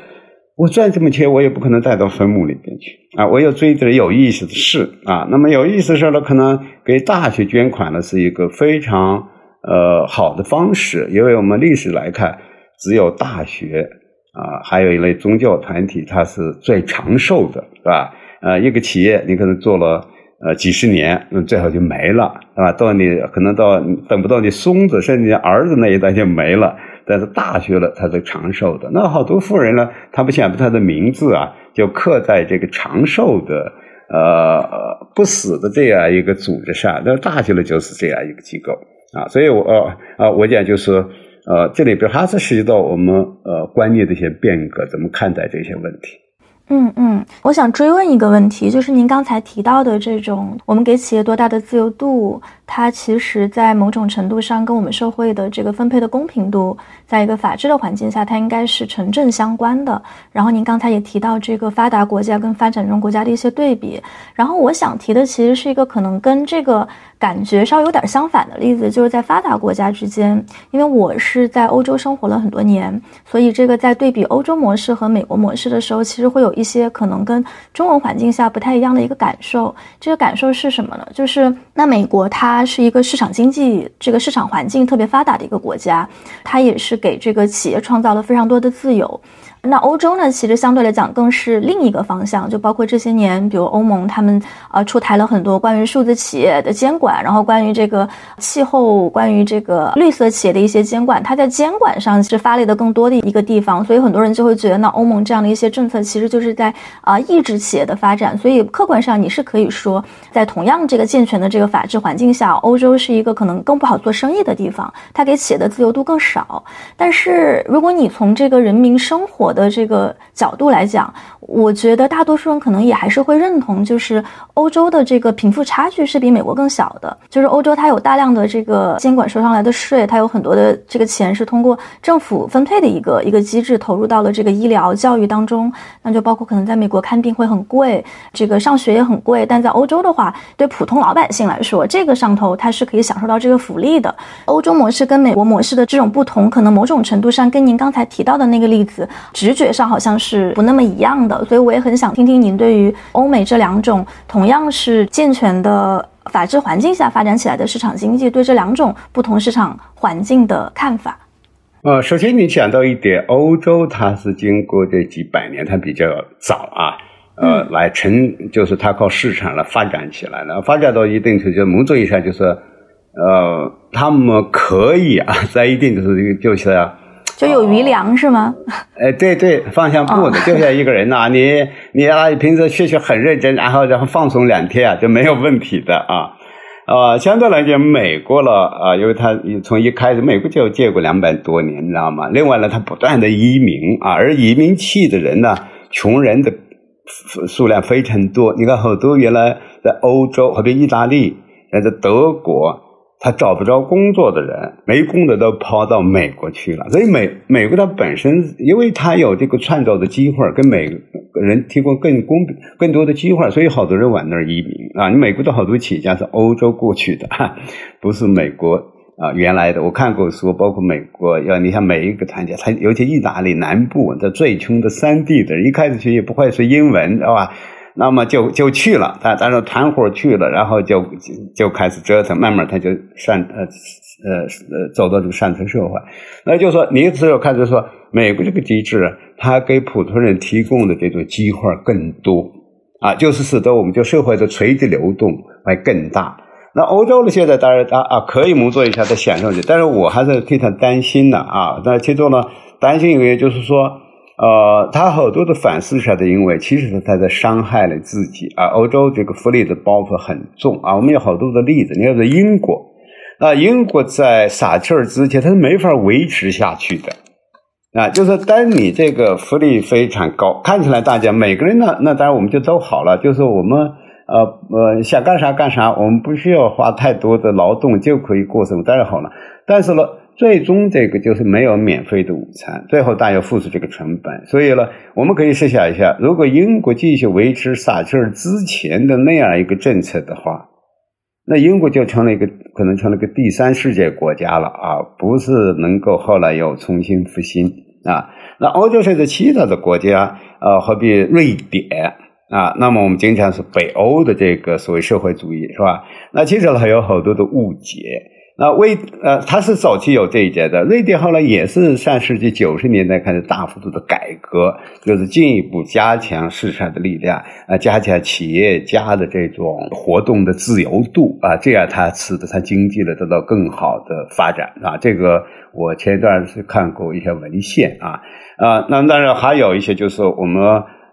我赚这么钱，我也不可能带到坟墓里边去啊，我要做点有意思的事啊。那么有意思的事呢，可能给大学捐款呢是一个非常呃好的方式，因为我们历史来看，只有大学啊，还有一类宗教团体，它是最长寿的，是吧？呃，一个企业你可能做了。呃，几十年，那最好就没了，是吧？到你可能到等不到你孙子甚至你儿子那一代就没了。但是大学了，他是长寿的。那好多富人呢，他不想把他的名字啊，就刻在这个长寿的呃不死的这样一个组织上。那大学了就是这样一个机构啊。所以我呃啊，我讲就是呃，这里边还是涉及到我们呃观念的一些变革，怎么看待这些问题。嗯嗯，我想追问一个问题，就是您刚才提到的这种，我们给企业多大的自由度，它其实在某种程度上跟我们社会的这个分配的公平度，在一个法治的环境下，它应该是成正相关的。然后您刚才也提到这个发达国家跟发展中国家的一些对比，然后我想提的其实是一个可能跟这个。感觉稍微有点相反的例子，就是在发达国家之间，因为我是在欧洲生活了很多年，所以这个在对比欧洲模式和美国模式的时候，其实会有一些可能跟中文环境下不太一样的一个感受。这个感受是什么呢？就是那美国它是一个市场经济，这个市场环境特别发达的一个国家，它也是给这个企业创造了非常多的自由。那欧洲呢，其实相对来讲更是另一个方向，就包括这些年，比如欧盟他们呃出台了很多关于数字企业的监管，然后关于这个气候、关于这个绿色企业的一些监管，它在监管上是发力的更多的一个地方，所以很多人就会觉得，那欧盟这样的一些政策其实就是在啊抑制企业的发展，所以客观上你是可以说，在同样这个健全的这个法治环境下，欧洲是一个可能更不好做生意的地方，它给企业的自由度更少。但是如果你从这个人民生活，我的这个角度来讲，我觉得大多数人可能也还是会认同，就是欧洲的这个贫富差距是比美国更小的。就是欧洲它有大量的这个监管收上来的税，它有很多的这个钱是通过政府分配的一个一个机制投入到了这个医疗教育当中。那就包括可能在美国看病会很贵，这个上学也很贵，但在欧洲的话，对普通老百姓来说，这个上头它是可以享受到这个福利的。欧洲模式跟美国模式的这种不同，可能某种程度上跟您刚才提到的那个例子。直觉上好像是不那么一样的，所以我也很想听听您对于欧美这两种同样是健全的法治环境下发展起来的市场经济，对这两种不同市场环境的看法。呃，首先你讲到一点，欧洲它是经过这几百年，它比较早啊，呃，来成就是它靠市场来发展起来了，发展到一定程度，某种意义上就是，呃，他们可以啊，在一定的时候就是。就有余粮是吗？哎，对对，方向不的，就像一个人呐，你你啊，平时学习很认真，然后然后放松两天啊，就没有问题的啊啊。相对来讲，美国了啊，因为他从一开始美国就建国两百多年，你知道吗？另外呢，他不断的移民啊，而移民去的人呢，穷人的数量非常多。你看，好多原来在欧洲，或者意大利，在德国。他找不着工作的人，没工的都跑到美国去了。所以美美国它本身，因为它有这个创造的机会，跟每个人提供更公平、更多的机会，所以好多人往那儿移民啊。你美国的好多企业家是欧洲过去的，不是美国啊原来的。我看过书，包括美国，要你像每一个团结，他尤其意大利南部这最穷的山地的人，一开始学也不会说英文，知道吧？那么就就去了，他他说团伙去了，然后就就开始折腾，慢慢他就上呃呃呃走到这个上层社会。那就是说你只有开始说美国这个机制，它给普通人提供的这种机会更多啊，就是使得我们就社会的垂直流动会更大。那欧洲呢，现在当然啊啊可以模作一下再享受去，但是我还是非常担心的啊。那其中呢，担心一个就是说。呃，他好多的反思下的因为，其实是他在伤害了自己啊。欧洲这个福利的包袱很重啊。我们有好多的例子，你要在英国，那英国在撒切尔之前，他是没法维持下去的。啊，就是当你这个福利非常高，看起来大家每个人呢，那当然我们就都好了。就是我们呃呃想干啥干啥，我们不需要花太多的劳动就可以过生活，当然好了。但是呢，最终这个就是没有免费的午餐，最后大家要付出这个成本。所以呢，我们可以设想一下，如果英国继续维持撒切尔之前的那样一个政策的话，那英国就成了一个可能成了一个第三世界国家了啊，不是能够后来又重新复兴啊。那欧洲甚至其他的国家，呃，好比瑞典啊，那么我们经常是北欧的这个所谓社会主义，是吧？那其实还有好多的误解。那威呃，它是早期有这一节的。瑞典后来也是上世纪九十年代开始大幅度的改革，就是进一步加强市场的力量，啊，加强企业家的这种活动的自由度啊，这样它使得它经济呢得到更好的发展啊。这个我前一段是看过一些文献啊啊，那当然还有一些就是我们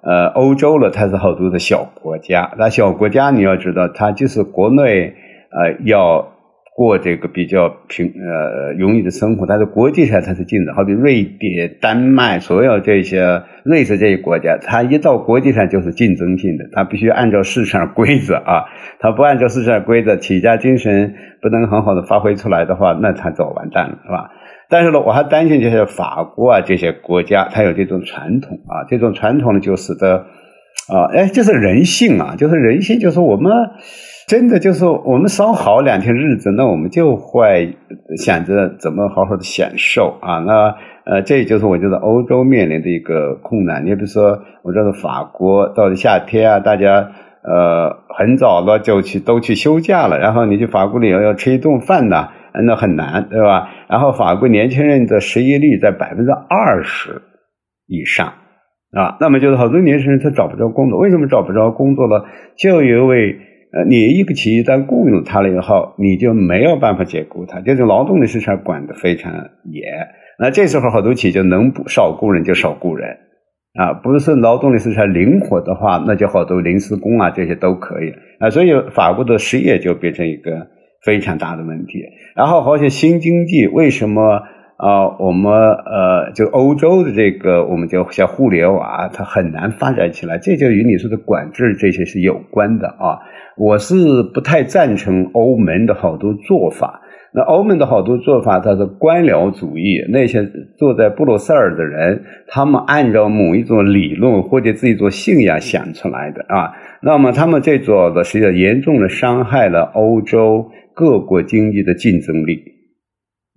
呃欧洲了，它是好多的小国家，那小国家你要知道，它就是国内呃要。过这个比较平呃容易的生活，但是国际上它是竞争，好比瑞典、丹麦，所有这些瑞士这些国家，它一到国际上就是竞争性的，它必须按照市场规则啊，它不按照市场规则，企业家精神不能很好的发挥出来的话，那它早完蛋了，是吧？但是呢，我还担心就是法国啊这些国家，它有这种传统啊，这种传统呢就使得啊，哎，就是人性啊，就是人性，就是我们。真的就是我们稍好两天日子，那我们就会想着怎么好好的享受啊。那呃，这就是我觉得欧洲面临的一个困难。你比如说，我知道法国到了夏天啊，大家呃很早了就去都去休假了，然后你去法国旅游要吃一顿饭呢，那很难，对吧？然后法国年轻人的失业率在百分之二十以上啊，那么就是好多年轻人他找不着工作，为什么找不着工作呢？就因为。你一个企业单雇佣他了以后，你就没有办法解雇他，就是劳动力市场管得非常严。那这时候好多企业就能不少雇人就少雇人，啊，不是劳动力市场灵活的话，那就好多临时工啊这些都可以啊。所以法国的失业就变成一个非常大的问题。然后好像新经济为什么？啊，我们呃，就欧洲的这个，我们叫像互联网，它很难发展起来，这就与你说的管制这些是有关的啊。我是不太赞成欧盟的好多做法。那欧盟的好多做法，它是官僚主义，那些坐在布鲁塞尔的人，他们按照某一种理论或者自己做信仰想出来的啊。那么他们这做的实际上严重的伤害了欧洲各国经济的竞争力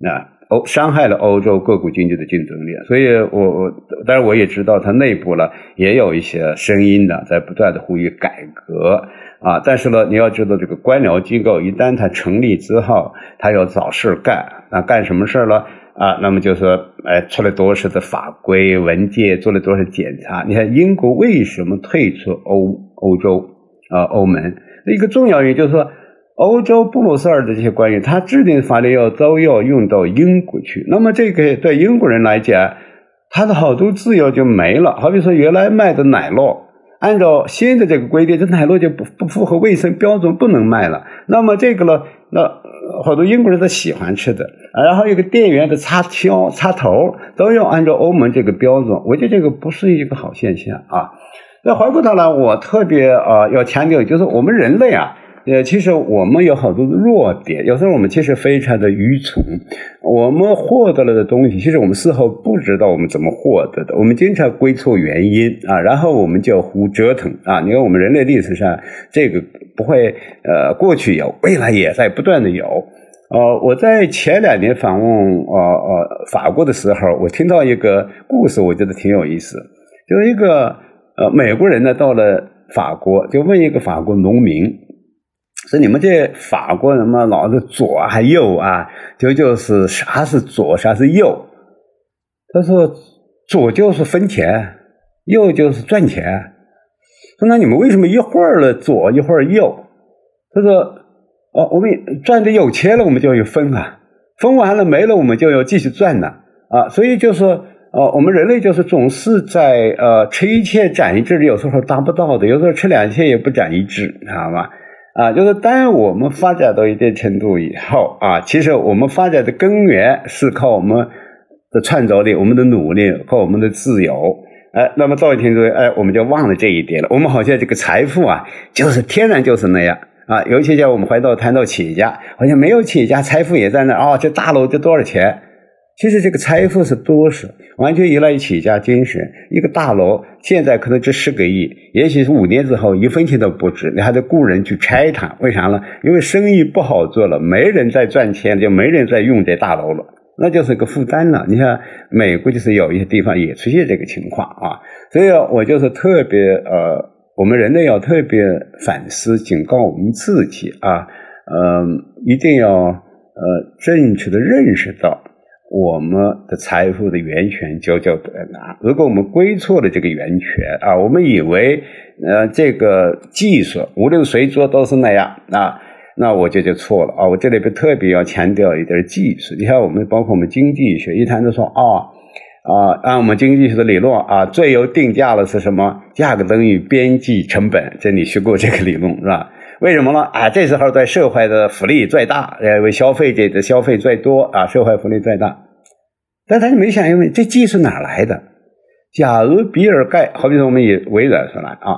啊。欧伤害了欧洲各国经济的竞争力，所以我我当然我也知道，它内部呢也有一些声音的，在不断的呼吁改革啊。但是呢，你要知道，这个官僚机构一旦它成立之后，它要找事干，那干什么事呢？啊，那么就是哎，出了多少的法规文件，做了多少检查？你看英国为什么退出欧欧洲啊欧盟？一个重要原因就是说。欧洲布鲁塞尔的这些官员，他制定法律要都要用到英国去。那么这个对英国人来讲，他的好多自由就没了。好比说，原来卖的奶酪，按照新的这个规定，这奶酪就不不符合卫生标准，不能卖了。那么这个呢，那好多英国人都喜欢吃的，然后一个店员的插销、插头都要按照欧盟这个标准。我觉得这个不是一个好现象啊。那回过头来，我特别啊要强调，就是我们人类啊。呃，其实我们有好多的弱点，有时候我们其实非常的愚蠢。我们获得了的东西，其实我们事后不知道我们怎么获得的。我们经常归错原因啊，然后我们就胡折腾啊。你看，我们人类历史上这个不会呃，过去有，未来也在不断的有。呃，我在前两年访问呃呃法国的时候，我听到一个故事，我觉得挺有意思。就是一个呃美国人呢，到了法国，就问一个法国农民。是你们这法国人嘛，老是左啊右啊，就就是啥是左，啥是右。他说左就是分钱，右就是赚钱。说那你们为什么一会儿了左一会儿右？他说哦，我们赚的有钱了，我们就要分啊，分完了没了，我们就要继续赚呢啊。所以就说哦，我们人类就是总是在呃吃一堑长一智，有时候达不到的，有时候吃两堑也不长一智，知道吗？啊，就是当我们发展到一定程度以后啊，其实我们发展的根源是靠我们的创造力、我们的努力和我们的自由。哎，那么到一定程度，哎，我们就忘了这一点了。我们好像这个财富啊，就是天然就是那样啊。尤其像我们回到谈到企业家，好像没有企业家，财富也在那啊。这大楼就多少钱？其实这个财富是多少，完全依赖于企业家精神。一个大楼现在可能值十个亿，也许是五年之后一分钱都不值，你还得雇人去拆它。为啥呢？因为生意不好做了，没人在赚钱，就没人在用这大楼了，那就是个负担了。你看美国就是有一些地方也出现这个情况啊，所以我就是特别呃，我们人类要特别反思，警告我们自己啊，嗯，一定要呃正确的认识到。我们的财富的源泉就就在哪？如果我们归错了这个源泉啊，我们以为呃这个技术无论谁做都是那样啊，那我就就错了啊！我这里边特别要强调一点技术。你看，我们包括我们经济学一谈都说啊啊，按我们经济学的理论啊，最优定价的是什么？价格等于边际成本。这你学过这个理论是吧？为什么呢？啊，这时候对社会的福利最大，呃，为消费者的消费最多啊，社会福利最大。但他就没想，因为这技术哪来的？假如比尔盖，好比说我们以微软说来啊，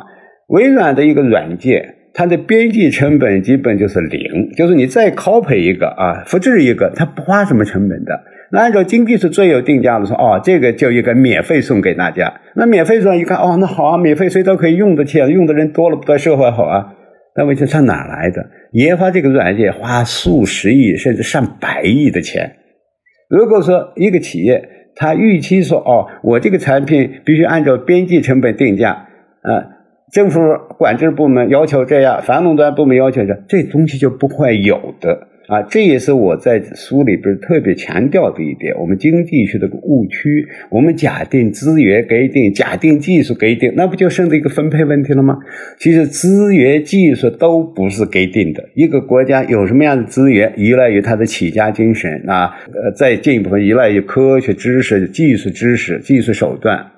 微软的一个软件，它的边际成本基本就是零，就是你再 copy 一个啊，复制一个，它不花什么成本的。那按照经济是最有定价的说，哦，这个就一个免费送给大家。那免费送一看，哦，那好啊，免费谁都可以用得起，用的人多了不对社会好啊。那问题它哪来的？研发这个软件花数十亿甚至上百亿的钱。如果说一个企业它预期说哦，我这个产品必须按照边际成本定价，啊，政府管制部门要求这样，反垄断部门要求这，这东西就不会有的。啊，这也是我在书里边特别强调的一点。我们经济学的误区，我们假定资源给定，假定技术给定，那不就剩的一个分配问题了吗？其实资源、技术都不是给定的。一个国家有什么样的资源，依赖于它的企业家精神啊，呃，再进一步依赖于科学知识、技术知识、技术手段。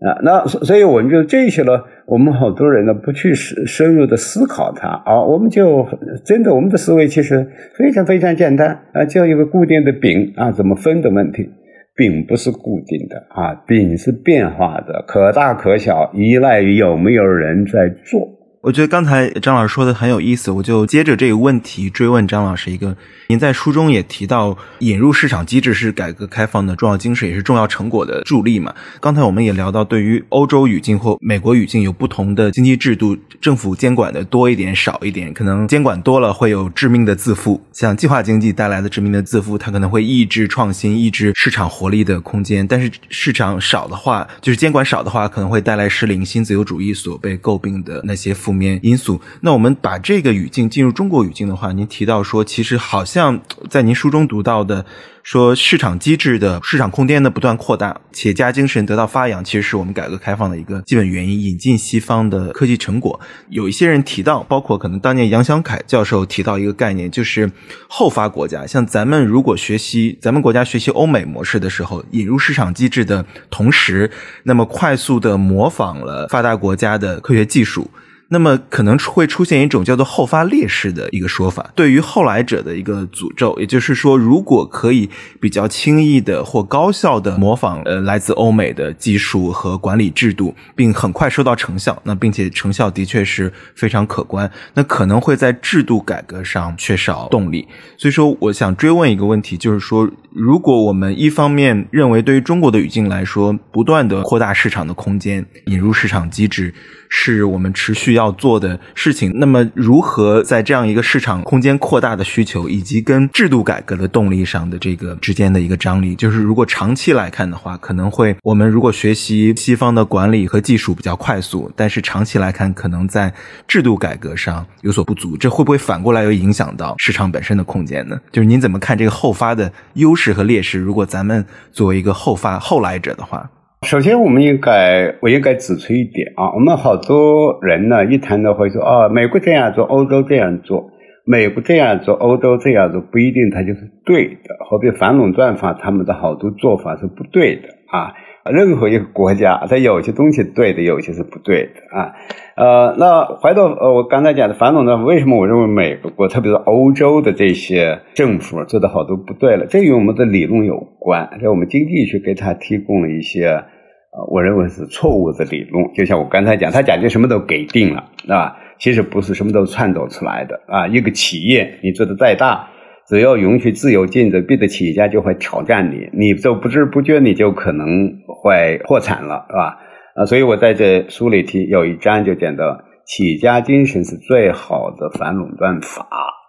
啊，那所以我们就这些了，我们好多人呢不去深深入的思考它啊，我们就真的我们的思维其实非常非常简单啊，就一个固定的饼啊，怎么分的问题，饼不是固定的啊，饼是变化的，可大可小，依赖于有没有人在做。我觉得刚才张老师说的很有意思，我就接着这个问题追问张老师一个：您在书中也提到，引入市场机制是改革开放的重要精神，也是重要成果的助力嘛？刚才我们也聊到，对于欧洲语境或美国语境有不同的经济制度，政府监管的多一点少一点，可能监管多了会有致命的自负，像计划经济带来的致命的自负，它可能会抑制创新、抑制市场活力的空间；但是市场少的话，就是监管少的话，可能会带来失灵、新自由主义所被诟病的那些负。负面因素。那我们把这个语境进入中国语境的话，您提到说，其实好像在您书中读到的。说市场机制的市场空间的不断扩大，企业家精神得到发扬，其实是我们改革开放的一个基本原因。引进西方的科技成果，有一些人提到，包括可能当年杨小凯教授提到一个概念，就是后发国家，像咱们如果学习咱们国家学习欧美模式的时候，引入市场机制的同时，那么快速的模仿了发达国家的科学技术。那么可能会出现一种叫做后发劣势的一个说法，对于后来者的一个诅咒。也就是说，如果可以比较轻易的或高效的模仿呃来自欧美的技术和管理制度，并很快收到成效，那并且成效的确是非常可观，那可能会在制度改革上缺少动力。所以说，我想追问一个问题，就是说，如果我们一方面认为对于中国的语境来说，不断的扩大市场的空间，引入市场机制。是我们持续要做的事情。那么，如何在这样一个市场空间扩大的需求，以及跟制度改革的动力上的这个之间的一个张力，就是如果长期来看的话，可能会我们如果学习西方的管理和技术比较快速，但是长期来看，可能在制度改革上有所不足。这会不会反过来又影响到市场本身的空间呢？就是您怎么看这个后发的优势和劣势？如果咱们作为一个后发后来者的话。首先，我们应该我应该指出一点啊，我们好多人呢一谈到会说啊，美国这样做，欧洲这样做，美国这样做，欧洲这样做，不一定它就是对的。好比反垄断法，他们的好多做法是不对的啊。任何一个国家，它有些东西对的，有些是不对的啊。呃，那回到呃，我刚才讲的反垄断，为什么我认为美国，特别是欧洲的这些政府做的好多不对了？这与我们的理论有关，这我们经济学给他提供了一些呃，我认为是错误的理论。就像我刚才讲，他讲究什么都给定了，啊，其实不是什么都创造出来的啊。一个企业，你做的再大。只要允许自由竞争，别的企业家就会挑战你，你就不知不觉你就可能会破产了，是吧？啊，所以我在这书里提有一章就讲到，企业家精神是最好的反垄断法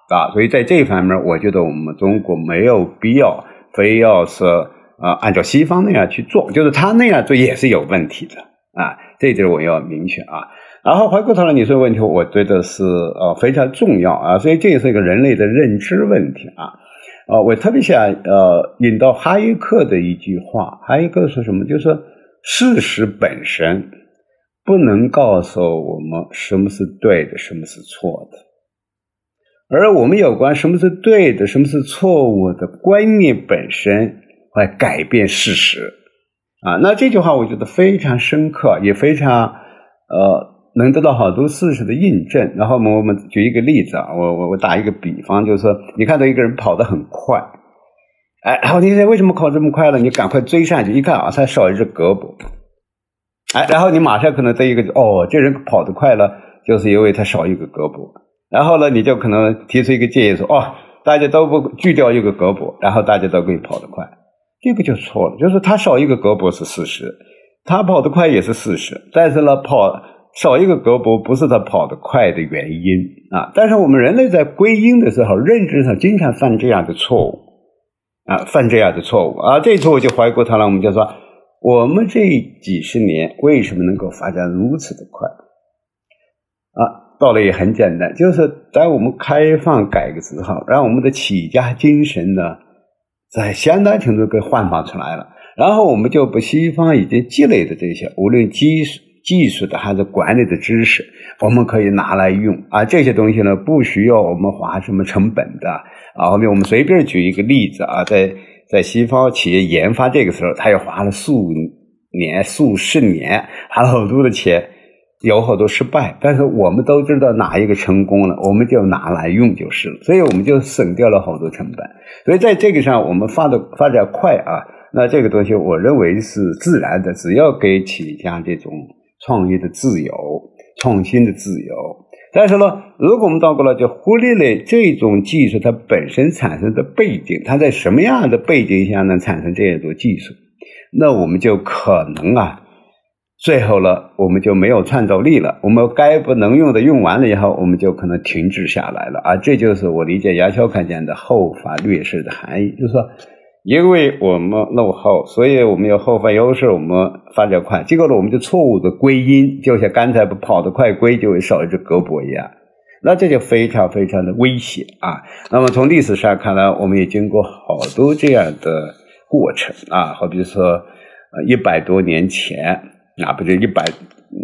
啊。所以在这方面，我觉得我们中国没有必要非要是啊按照西方那样去做，就是他那样做也是有问题的啊。这点我要明确啊。然后回过头来，你说问题，我觉得是呃非常重要啊，所以这也是一个人类的认知问题啊。呃，我特别想呃引到哈耶克的一句话，哈耶克说什么？就是事实本身不能告诉我们什么是对的，什么是错的，而我们有关什么是对的，什么是错误的观念本身会改变事实啊。那这句话我觉得非常深刻，也非常呃。能得到好多事实的印证，然后我们我们举一个例子啊，我我我打一个比方，就是说你看到一个人跑得很快，哎，然后你为什么跑这么快了？你赶快追上去，一看啊，他少一只胳膊，哎，然后你马上可能得一个哦，这人跑得快了，就是因为他少一个胳膊，然后呢，你就可能提出一个建议说，哦，大家都不锯掉一个胳膊，然后大家都可以跑得快，这个就错了，就是他少一个胳膊是事实，他跑得快也是事实，但是呢跑。少一个胳膊不是他跑得快的原因啊！但是我们人类在归因的时候，认知上经常犯这样的错误啊，犯这样的错误啊。这错误就回过头来，我们就说，我们这几十年为什么能够发展如此的快啊？道理也很简单，就是在我们开放改革之后，让我们的企业家精神呢，在相当程度给焕发出来了。然后我们就把西方已经积累的这些，无论技术。技术的还是管理的知识，我们可以拿来用啊。这些东西呢，不需要我们花什么成本的啊。后面我们随便举一个例子啊，在在西方企业研发这个时候，他也花了数年、数十年，花了好多的钱，有好多失败。但是我们都知道哪一个成功了，我们就拿来用就是了。所以我们就省掉了好多成本。所以在这个上，我们发的发展快啊。那这个东西，我认为是自然的，只要给企业家这种。创业的自由，创新的自由，但是呢，如果我们倒过来就忽略了这种技术它本身产生的背景，它在什么样的背景下能产生这样一种技术，那我们就可能啊，最后了我们就没有创造力了。我们该不能用的用完了以后，我们就可能停滞下来了啊。这就是我理解杨小凯讲的后发劣势的含义，就是说。因为我们落后，所以我们有后发优势，我们发展快。结果呢，我们就错误的归因，就像刚才不跑得快归就少一只胳膊一样，那这就非常非常的危险啊。那么从历史上看来，我们也经过好多这样的过程啊，好比说呃一百多年前啊，不就一百嗯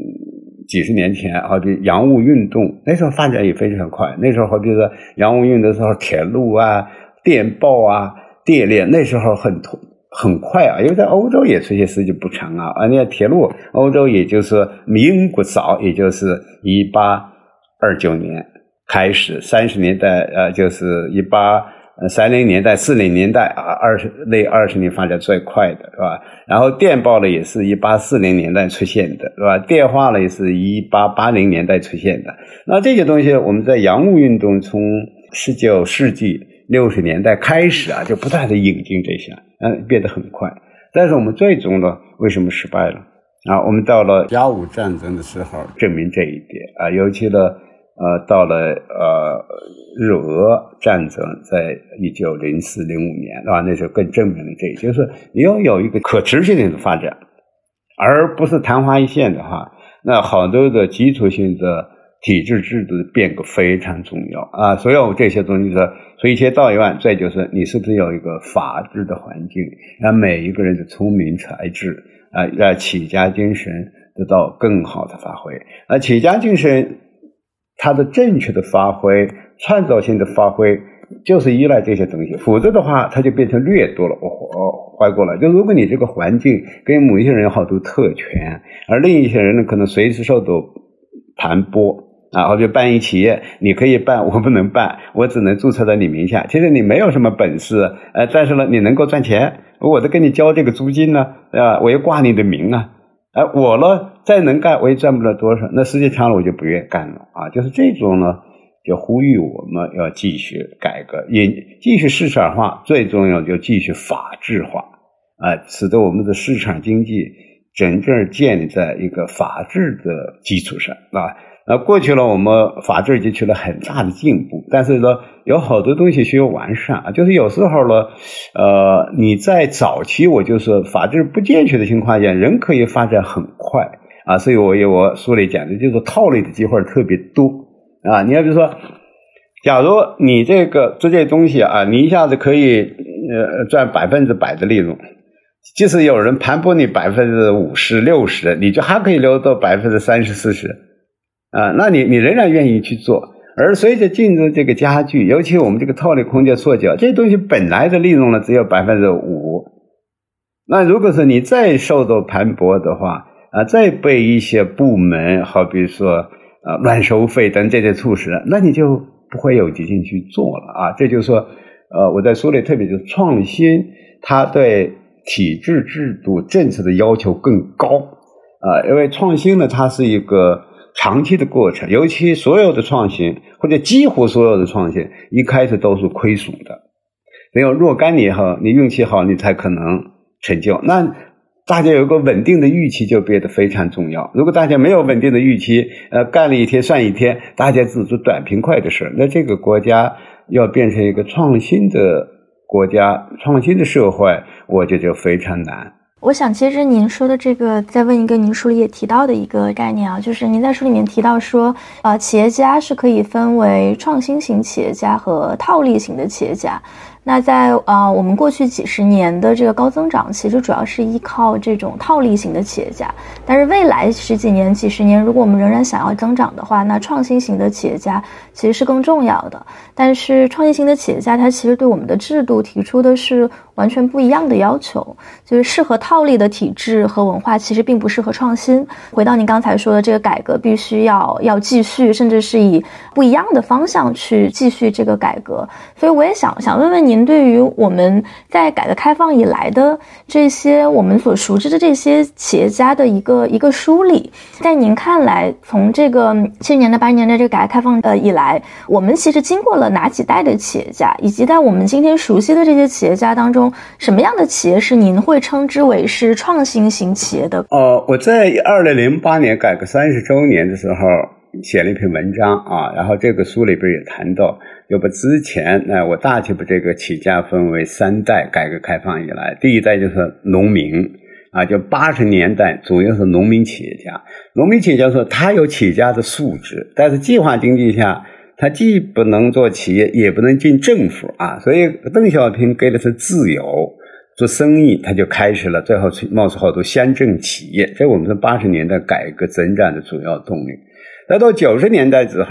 几十年前，好比洋务运动，那时候发展也非常快。那时候好比说洋务运动的时候，铁路啊、电报啊。电链那时候很很快啊，因为在欧洲也出现时间不长啊。而且铁路，欧洲也就是英国早，也就是一八二九年开始，三十年代呃，就是一八三零年代、四零年代啊，二十那二十年发展最快的是吧？然后电报呢，也是一八四零年代出现的，是吧？电话呢，也是一八八零年代出现的。那这些东西，我们在洋务运动从十九世纪。六十年代开始啊，就不断的引进这些，嗯，变得很快。但是我们最终呢，为什么失败了？啊，我们到了甲午战争的时候，证明这一点啊，尤其呢，呃，到了呃日俄战争，在一九零四零五年，啊，那时候更证明了这，就是你要有一个可持续性的发展，而不是昙花一现的话，那好多的基础性的。体制制度的变革非常重要啊！所有这些东西说，所以一切到一万，再就是你是不是有一个法治的环境，让每一个人的聪明才智啊，让企业家精神得到更好的发挥。而企业家精神它的正确的发挥、创造性的发挥，就是依赖这些东西，否则的话，它就变成掠夺了。我我怀过来，就如果你这个环境跟某一些人有好多特权，而另一些人呢，可能随时受到盘剥啊，或者办一企业，你可以办，我不能办，我只能注册在你名下。其实你没有什么本事，呃，但是呢，你能够赚钱，我都给你交这个租金呢，啊，我要挂你的名啊，哎，我呢再能干，我也赚不了多少，那时间长了我就不愿意干了啊，就是这种呢。就呼吁我们要继续改革，也继续市场化，最重要就继续法治化，啊，使得我们的市场经济整个建立在一个法治的基础上，啊，那过去了，我们法治已经取得很大的进步，但是呢，有好多东西需要完善啊，就是有时候呢，呃，你在早期，我就是法治不健全的情况下，人可以发展很快啊，所以我有我书里讲的，就是套利的机会特别多。啊，你要比如说，假如你这个做这些东西啊，你一下子可以呃赚百分之百的利润，即使有人盘剥你百分之五十六十，你就还可以留到百分之三十四十，啊，那你你仍然愿意去做。而随着竞争这个加剧，尤其我们这个套利空间缩小，这些东西本来的利润呢只有百分之五，那如果说你再受到盘剥的话，啊，再被一些部门，好比说。啊，乱收费等这些措施，那你就不会有激进去做了啊！这就是说，呃，我在书里特别就是创新，它对体制、制度、政策的要求更高啊，因为创新呢，它是一个长期的过程，尤其所有的创新或者几乎所有的创新，一开始都是亏损的，没有若干年后，你运气好，你才可能成就。那大家有一个稳定的预期就变得非常重要。如果大家没有稳定的预期，呃，干了一天算一天，大家只做短平快的事那这个国家要变成一个创新的国家、创新的社会，我觉得就非常难。我想接着您说的这个，再问一个您书里也提到的一个概念啊，就是您在书里面提到说，呃，企业家是可以分为创新型企业家和套利型的企业家。那在呃，我们过去几十年的这个高增长，其实主要是依靠这种套利型的企业家。但是未来十几年、几十年，如果我们仍然想要增长的话，那创新型的企业家其实是更重要的。但是创新型的企业家，他其实对我们的制度提出的是完全不一样的要求，就是适合套利的体制和文化，其实并不适合创新。回到您刚才说的这个改革，必须要要继续，甚至是以不一样的方向去继续这个改革。所以我也想想问问您。对于我们在改革开放以来的这些我们所熟知的这些企业家的一个一个梳理，在您看来，从这个七十年代、八十年代这个改革开放呃以来，我们其实经过了哪几代的企业家，以及在我们今天熟悉的这些企业家当中，什么样的企业是您会称之为是创新型企业的？哦，我在二零零八年改革三十周年的时候写了一篇文章啊，然后这个书里边也谈到。要不之前，那我大体把这个企业家分为三代。改革开放以来，第一代就是农民啊，就八十年代主要是农民企业家。农民企业家说他有企业家的素质，但是计划经济下，他既不能做企业，也不能进政府啊。所以邓小平给了他自由做生意，他就开始了，最后冒出好多乡镇企业。这我们是八十年代改革增长的主要动力。那到九十年代之后。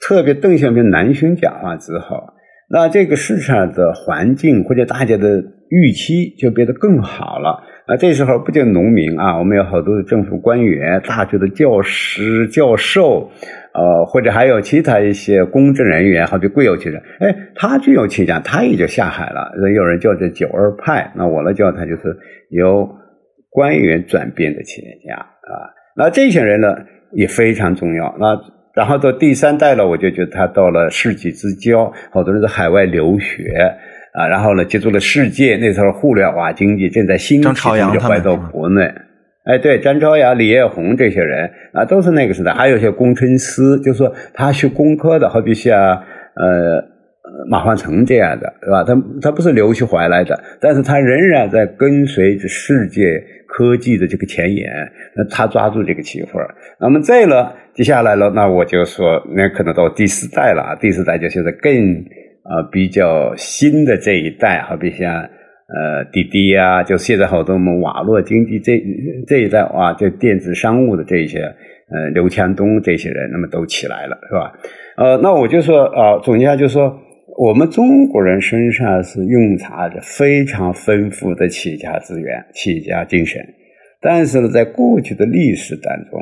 特别邓小平南巡讲话之后，那这个市场的环境或者大家的预期就变得更好了。啊，这时候不仅农民啊，我们有好多的政府官员、大学的教师、教授，呃，或者还有其他一些公职人员，好比国有企业，哎，他具有企业家，他也就下海了。有人叫这“九二派”，那我呢叫他就是由官员转变的企业家啊。那这些人呢也非常重要。那然后到第三代了，我就觉得他到了世纪之交，好多人在海外留学啊，然后呢接触了世界。那时候互联网经济正在兴起，就回到国内。哎，对，张朝阳、李彦宏这些人啊，都是那个时代。还有一些工程师，就是说他学工科的，好比像呃马化腾这样的，是吧？他他不是留学回来的，但是他仍然在跟随着世界。科技的这个前沿，那他抓住这个机会那么再了，接下来了，那我就说，那可能到第四代了。第四代就现在更啊比较新的这一代，好比像呃滴滴啊，就现在好多我们网络经济这这一代啊，就电子商务的这些呃刘强东这些人，那么都起来了，是吧？呃，那我就说啊，总结一下，就是说我们中国人身上是蕴藏着非常丰富的企业家资源、企业家精神，但是呢，在过去的历史当中，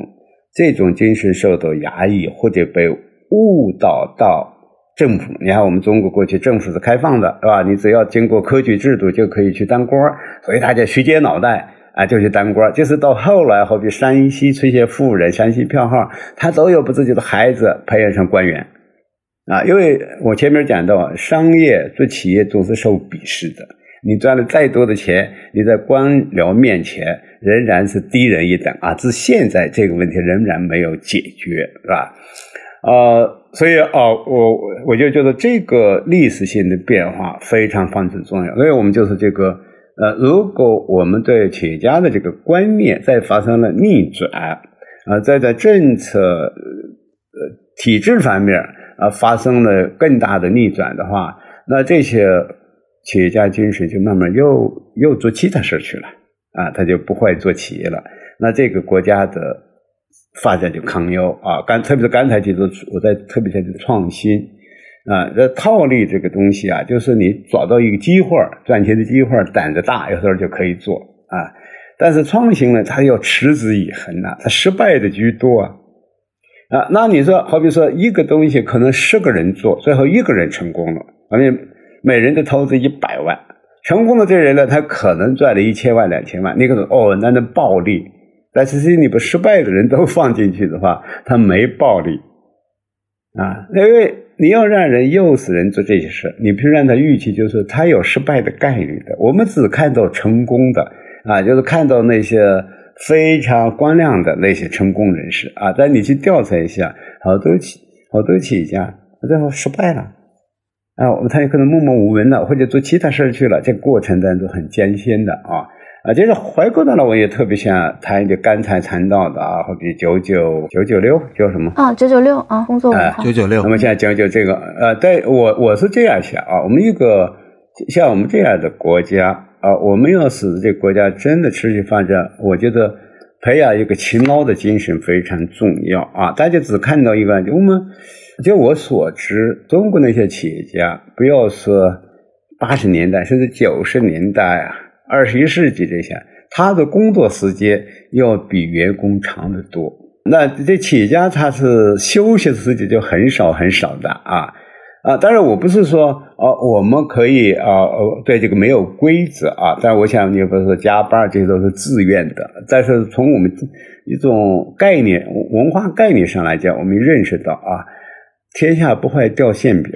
这种精神受到压抑或者被误导到政府。你看，我们中国过去政府是开放的，是吧？你只要经过科举制度就可以去当官所以大家虚接脑袋啊，就去当官就是到后来，好比山西出现富人、山西票号，他都有把自己的孩子培养成官员。啊，因为我前面讲到，商业做企业总是受鄙视的。你赚了再多的钱，你在官僚面前仍然是低人一等啊！至现在这个问题仍然没有解决，是吧？呃，所以哦，我我就觉得这个历史性的变化非常非常重要。所以我们就是这个呃，如果我们对企业家的这个观念再发生了逆转啊，再在政策呃体制方面。啊，发生了更大的逆转的话，那这些企业家精神就慢慢又又做其他事去了啊，他就不会做企业了。那这个国家的发展就堪忧啊。刚特别是刚才提到，我在特别强调创新啊，这套利这个东西啊，就是你找到一个机会赚钱的机会胆子大，有时候就可以做啊。但是创新呢，它要持之以恒啊，它失败的居多啊。啊，那你说，好比说一个东西可能十个人做，最后一个人成功了，而且每人都投资一百万，成功的这人呢，他可能赚了一千万、两千万。你可能哦，那能暴利，但是你把失败的人都放进去的话，他没暴利啊。因为你要让人诱使人做这些事，你必须让他预期就是他有失败的概率的。我们只看到成功的啊，就是看到那些。非常光亮的那些成功人士啊，但你去调查一下，好多企好多企业家最后失败了啊，他有可能默默无闻的，或者做其他事去了，这过程当中很艰辛的啊啊，就是回过头来，我也特别想谈一点刚才谈到的啊，好比九九九九六叫什么啊？九九六啊，工作文化九九六。那么现在讲讲这个呃，对我我是这样想啊，我们一个像我们这样的国家。啊，我们要使这个国家真的持续发展，我觉得培养一个勤劳的精神非常重要啊！大家只看到一个，我们就我所知，中国那些企业家，不要说八十年代，甚至九十年代啊，二十一世纪这些，他的工作时间要比员工长得多。那这企业家他是休息的时间就很少很少的啊。啊，当然我不是说哦，我们可以啊，呃，对这个没有规则啊。但我想，你比如说加班，这些都是自愿的。但是从我们一种概念、文化概念上来讲，我们认识到啊，天下不会掉馅饼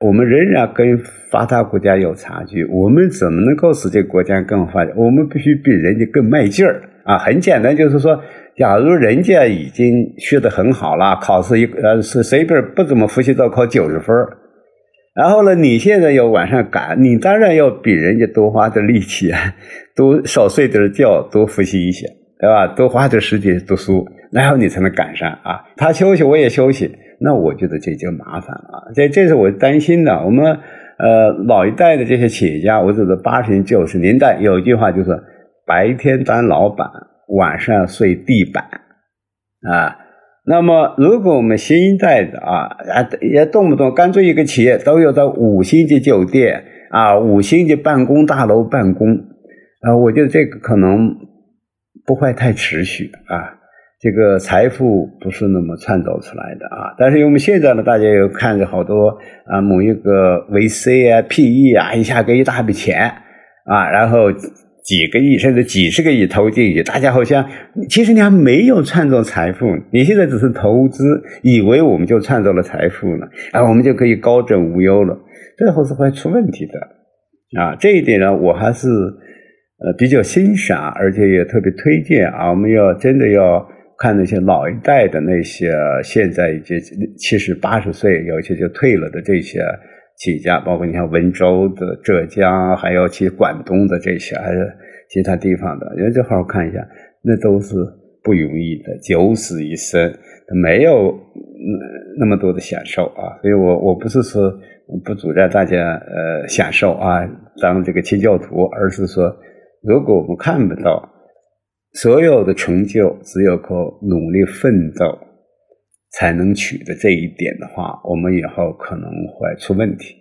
我们仍然跟发达国家有差距。我们怎么能够使这个国家更发展？我们必须比人家更卖劲儿啊！很简单，就是说，假如人家已经学得很好了，考试一呃是随便不怎么复习都考九十分然后呢？你现在要往上赶，你当然要比人家多花点力气，多少睡点觉，多复习一些，对吧？多花点时间读书，然后你才能赶上啊。他休息，我也休息，那我觉得这就麻烦了。这这是我担心的。我们呃老一代的这些企业家，我指的八十年、九十年代，有一句话就是：白天当老板，晚上睡地板啊。那么，如果我们新一代的啊啊，也动不动干脆一个企业都有在五星级酒店啊、五星级办公大楼办公啊，我觉得这个可能不会太持续啊。这个财富不是那么创造出来的啊。但是我们现在呢，大家又看着好多啊，某一个 VC 啊、PE 啊，一下给一大笔钱啊，然后。几个亿甚至几十个亿投进去，大家好像其实你还没有创造财富，你现在只是投资，以为我们就创造了财富了，啊，我们就可以高枕无忧了，最后是会出问题的，啊，这一点呢，我还是呃比较欣赏，而且也特别推荐啊，我们要真的要看那些老一代的那些现在已经七十八十岁，有些就退了的这些。企业家，包括你像温州的、浙江，还有其广东的这些，还是其他地方的，人就好好看一下，那都是不容易的，九死一生，没有那么多的享受啊。所以我我不是说不主张大家呃享受啊，当这个清教徒，而是说，如果我们看不到所有的成就，只有靠努力奋斗。才能取得这一点的话，我们以后可能会出问题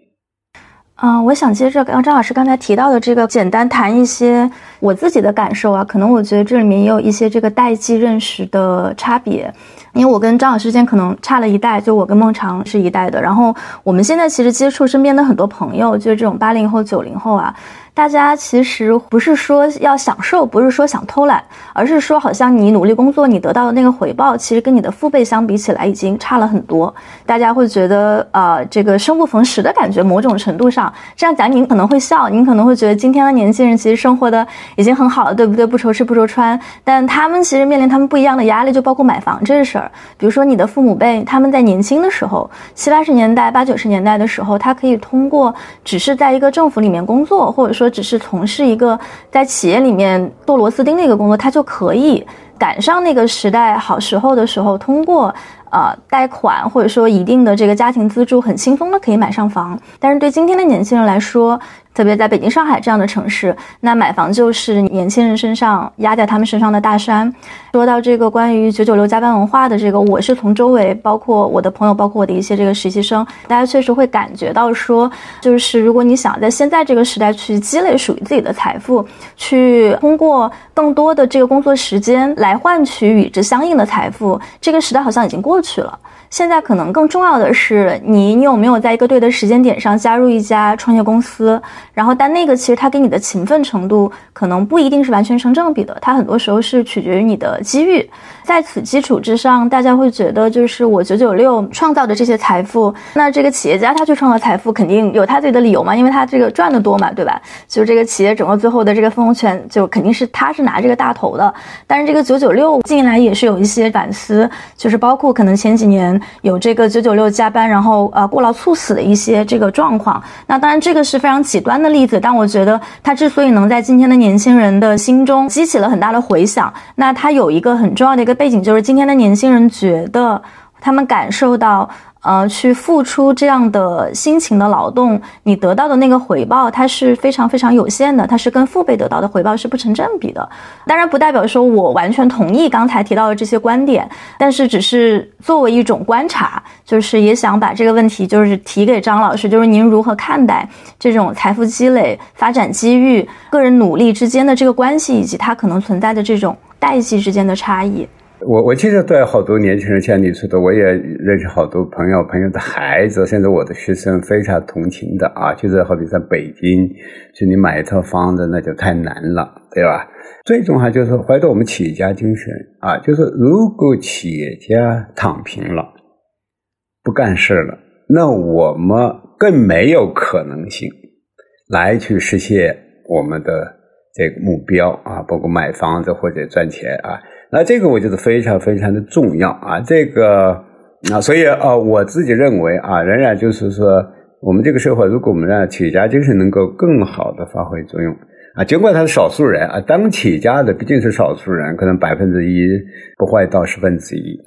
嗯，我想接着刚张老师刚才提到的这个，简单谈一些我自己的感受啊。可能我觉得这里面也有一些这个代际认识的差别，因为我跟张老师之间可能差了一代，就我跟孟尝是一代的。然后我们现在其实接触身边的很多朋友，就是这种八零后、九零后啊。大家其实不是说要享受，不是说想偷懒，而是说好像你努力工作，你得到的那个回报，其实跟你的父辈相比起来已经差了很多。大家会觉得，呃，这个生不逢时的感觉，某种程度上这样讲，您可能会笑，您可能会觉得今天的年轻人其实生活的已经很好了，对不对？不愁吃不愁穿，但他们其实面临他们不一样的压力，就包括买房这事儿。比如说你的父母辈，他们在年轻的时候，七八十年代、八九十年代的时候，他可以通过只是在一个政府里面工作，或者说。只是从事一个在企业里面做螺丝钉的一个工作，他就可以赶上那个时代好时候的时候，通过呃贷款或者说一定的这个家庭资助，很轻松的可以买上房。但是对今天的年轻人来说，特别在北京、上海这样的城市，那买房就是年轻人身上压在他们身上的大山。说到这个关于九九六加班文化的这个，我是从周围，包括我的朋友，包括我的一些这个实习生，大家确实会感觉到说，就是如果你想在现在这个时代去积累属于自己的财富，去通过更多的这个工作时间来换取与之相应的财富，这个时代好像已经过去了。现在可能更重要的是，你你有没有在一个对的时间点上加入一家创业公司？然后，但那个其实它给你的勤奋程度可能不一定是完全成正比的，它很多时候是取决于你的机遇。在此基础之上，大家会觉得就是我九九六创造的这些财富，那这个企业家他去创造财富肯定有他自己的理由嘛，因为他这个赚的多嘛，对吧？就这个企业整个最后的这个分红权，就肯定是他是拿这个大头的。但是这个九九六近来也是有一些反思，就是包括可能前几年。有这个九九六加班，然后呃过劳猝死的一些这个状况。那当然这个是非常极端的例子，但我觉得它之所以能在今天的年轻人的心中激起了很大的回响，那它有一个很重要的一个背景，就是今天的年轻人觉得他们感受到。呃，去付出这样的辛勤的劳动，你得到的那个回报，它是非常非常有限的，它是跟父辈得到的回报是不成正比的。当然，不代表说我完全同意刚才提到的这些观点，但是只是作为一种观察，就是也想把这个问题就是提给张老师，就是您如何看待这种财富积累、发展机遇、个人努力之间的这个关系，以及它可能存在的这种代际之间的差异。我我其实对好多年轻人，像你说的，我也认识好多朋友，朋友的孩子，甚至我的学生，非常同情的啊。就是好比在北京，就你买一套房子，那就太难了，对吧？最重要就是怀着我们企业家精神啊，就是如果企业家躺平了，不干事了，那我们更没有可能性来去实现我们的这个目标啊，包括买房子或者赚钱啊。那这个我觉得非常非常的重要啊，这个啊，所以啊，我自己认为啊，仍然就是说，我们这个社会，如果我们让企业家精神能够更好的发挥作用啊，尽管他是少数人啊，当企业家的毕竟是少数人，可能百分之一不会到十分之一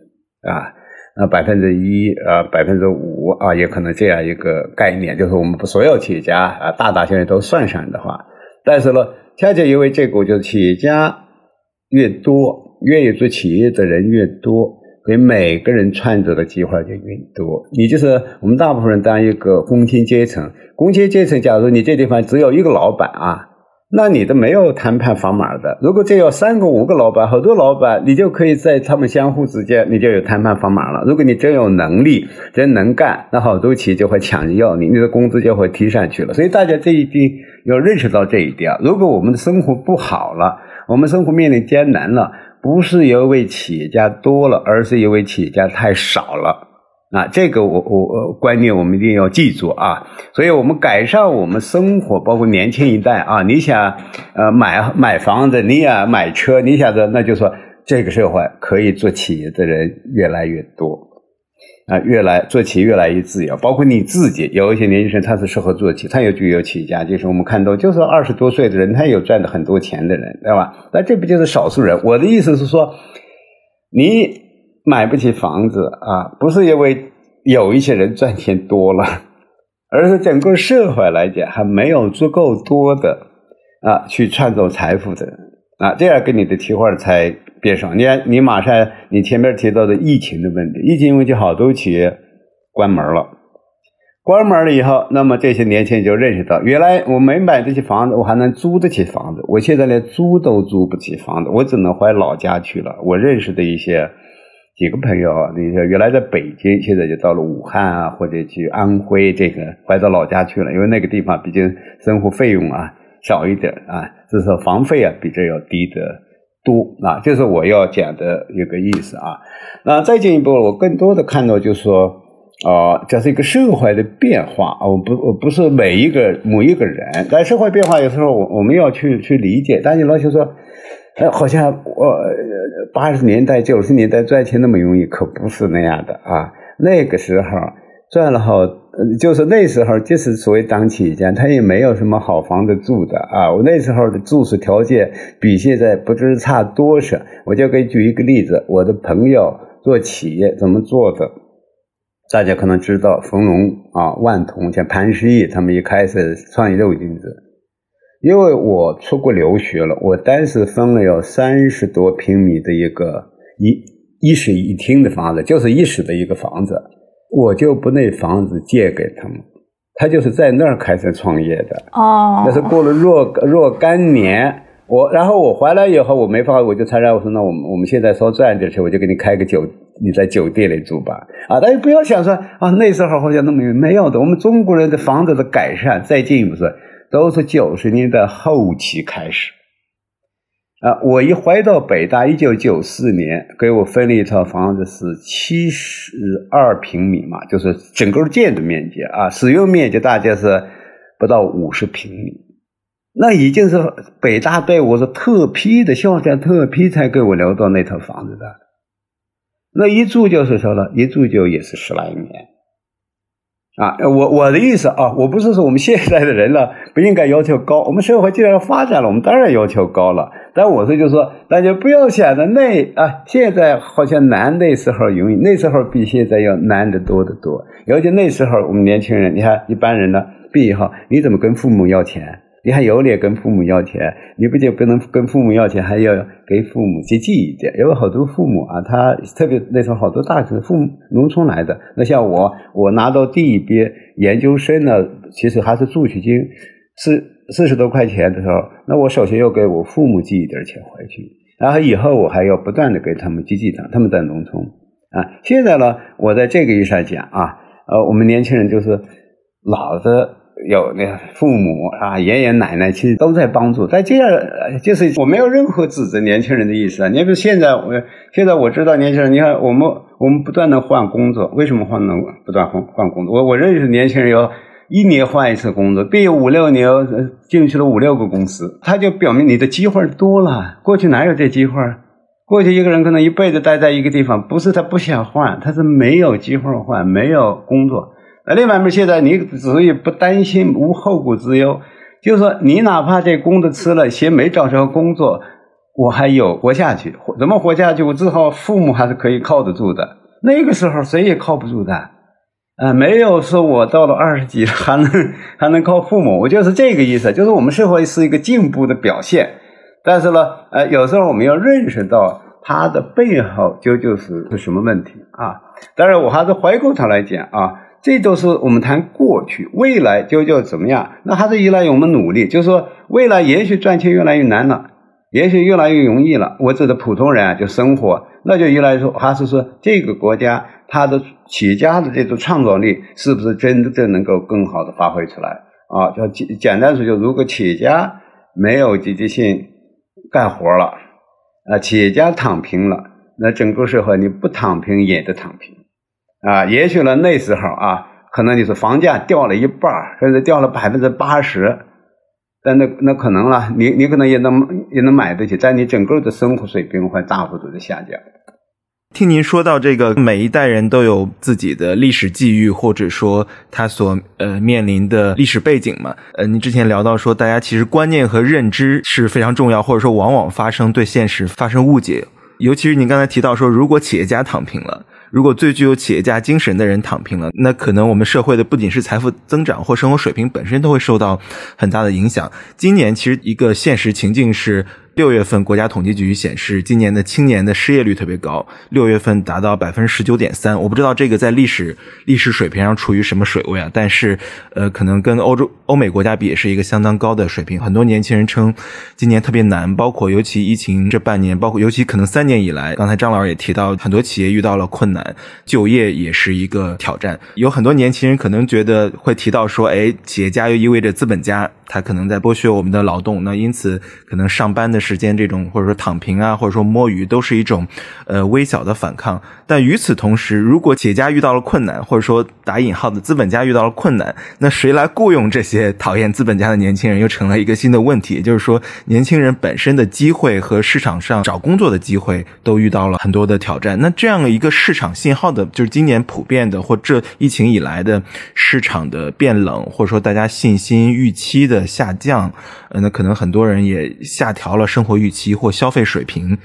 啊，那百分之一啊，百分之五啊，也可能这样一个概念，就是我们把所有企业家啊，大大小小都算上的话，但是呢，恰恰因为这个，我觉得企业家越多。愿意做企业的人越多，给每个人创造的机会就越多。你就是我们大部分人当一个工薪阶层，工薪阶层，假如你这地方只有一个老板啊，那你都没有谈判砝码的。如果这有三个、五个老板，好多老板，你就可以在他们相互之间，你就有谈判砝码了。如果你真有能力，真能干，那好多企业就会抢着要你，你的工资就会提上去了。所以大家这一定要认识到这一点。如果我们的生活不好了，我们生活面临艰难了。不是因为企业家多了，而是因为企业家太少了啊！这个我我观念我们一定要记住啊！所以我们改善我们生活，包括年轻一代啊，你想呃买买房子，你想买车，你想着那就说这个社会可以做企业的人越来越多。啊，越来做企业越来越自由，包括你自己。有一些年轻人他是适合做企，他有具有企业家，就是我们看到，就是二十多岁的人，他有赚的很多钱的人，对吧？那这不就是少数人？我的意思是说，你买不起房子啊，不是因为有一些人赚钱多了，而是整个社会来讲还没有足够多的啊去创造财富的人啊，这样跟你的提话才。别说，你，你马上你前面提到的疫情的问题，疫情问题好多企业关门了，关门了以后，那么这些年轻人就认识到，原来我没买这些房子，我还能租得起房子。我现在连租都租不起房子，我只能回老家去了。我认识的一些几个朋友啊，那些原来在北京，现在就到了武汉啊，或者去安徽，这个回到老家去了。因为那个地方毕竟生活费用啊少一点啊，至少房费啊比这要低得多啊。这是我要讲的一个意思啊。那再进一步，我更多的看到就是说。啊，这是一个社会的变化啊！我不，我不是每一个某一个人，但社会变化有时候我我们要去去理解。但你老是说，呃，好像我八十年代、九十年代赚钱那么容易，可不是那样的啊！那个时候赚了好，就是那时候，即使所谓当企业家，他也没有什么好房子住的啊！我那时候的住宿条件比现在不知差多少。我就给举一个例子，我的朋友做企业怎么做的？大家可能知道，冯龙啊、万通、像潘石屹，他们一开始创业肉金子。因为我出国留学了，我当时分了有三十多平米的一个一一室一厅的房子，就是一室的一个房子，我就不那房子借给他们，他就是在那儿开始创业的。哦，那是过了若若干年。我然后我回来以后，我没法，我就参加。我说那我们我们现在稍赚点钱，我就给你开个酒，你在酒店里住吧。啊，大家不要想说啊，那时候好像那么没有的。我们中国人的房子的改善，再进一步说，都是九十年代后期开始。啊，我一回到北大，一九九四年给我分了一套房子，是七十二平米嘛，就是整个建筑面积啊，使用面积大概是不到五十平米。那已经是北大对我是特批的校长特批才给我留到那套房子的，那一住就是说了，一住就也是十来年，啊，我我的意思啊，我不是说我们现在的人呢不应该要求高，我们社会既然发展了，我们当然要求高了。但我说就是说，大家不要想着那啊，现在好像难，那时候容易，那时候比现在要难得多得多。尤其那时候我们年轻人，你看一般人呢，毕业后你怎么跟父母要钱？你还有脸跟父母要钱？你不就不能跟父母要钱，还要给父母积极一点？因为好多父母啊，他特别那时候好多大学父母农村来的。那像我，我拿到第一笔研究生呢，其实还是助学金四四十多块钱的时候，那我首先要给我父母寄一点钱回去，然后以后我还要不断的给他们积积他们在农村啊。现在呢，我在这个意义上讲啊，呃，我们年轻人就是老的。有那父母啊，爷爷奶奶其实都在帮助。但这样就是我没有任何指责年轻人的意思啊。你比如现在，我现在我知道年轻人，你看我们我们不断的换工作，为什么换呢？不断换换工作。我我认识年轻人有一年换一次工作，毕业五六年进去了五六个公司，他就表明你的机会多了。过去哪有这机会？过去一个人可能一辈子待在一个地方，不是他不想换，他是没有机会换，没有工作。那另外面现在你只以不担心无后顾之忧，就是说你哪怕这工作辞了，先没找着工作，我还有活下去，怎么活下去？我至少父母还是可以靠得住的。那个时候谁也靠不住的，啊，没有说我到了二十几还能 还能靠父母，我就是这个意思，就是我们社会是一个进步的表现，但是呢，呃，有时候我们要认识到它的背后究竟是是什么问题啊？当然，我还是回过头来讲啊。这都是我们谈过去，未来究竟怎么样？那还是依赖于我们努力。就是说，未来也许赚钱越来越难了，也许越来越容易了。我指的普通人啊，就生活，那就依赖说，还是说这个国家它的企业家的这种创造力是不是真正能够更好的发挥出来啊？就简简单说，就如果企业家没有积极性干活了，啊，企业家躺平了，那整个社会你不躺平也得躺平。啊，也许呢，那时候啊，可能就是房价掉了一半甚至掉了百分之八十，但那那可能了，你你可能也能也能买得起，但你整个的生活水平会大幅度的下降。听您说到这个，每一代人都有自己的历史际遇，或者说他所呃面临的历史背景嘛。呃，您之前聊到说，大家其实观念和认知是非常重要，或者说往往发生对现实发生误解，尤其是您刚才提到说，如果企业家躺平了。如果最具有企业家精神的人躺平了，那可能我们社会的不仅是财富增长或生活水平本身都会受到很大的影响。今年其实一个现实情境是，六月份国家统计局显示，今年的青年的失业率特别高，六月份达到百分之十九点三。我不知道这个在历史历史水平上处于什么水位啊？但是，呃，可能跟欧洲、欧美国家比，也是一个相当高的水平。很多年轻人称今年特别难，包括尤其疫情这半年，包括尤其可能三年以来，刚才张老师也提到，很多企业遇到了困难，就业也是一个挑战。有很多年轻人可能觉得会提到说，哎，企业家又意味着资本家。他可能在剥削我们的劳动，那因此可能上班的时间这种或者说躺平啊，或者说摸鱼，都是一种呃微小的反抗。但与此同时，如果企业家遇到了困难，或者说打引号的资本家遇到了困难，那谁来雇佣这些讨厌资本家的年轻人，又成了一个新的问题。也就是说，年轻人本身的机会和市场上找工作的机会都遇到了很多的挑战。那这样一个市场信号的，就是今年普遍的或这疫情以来的市场的变冷，或者说大家信心预期的。下降，呃，那可能很多人也下调了生活预期或消费水平。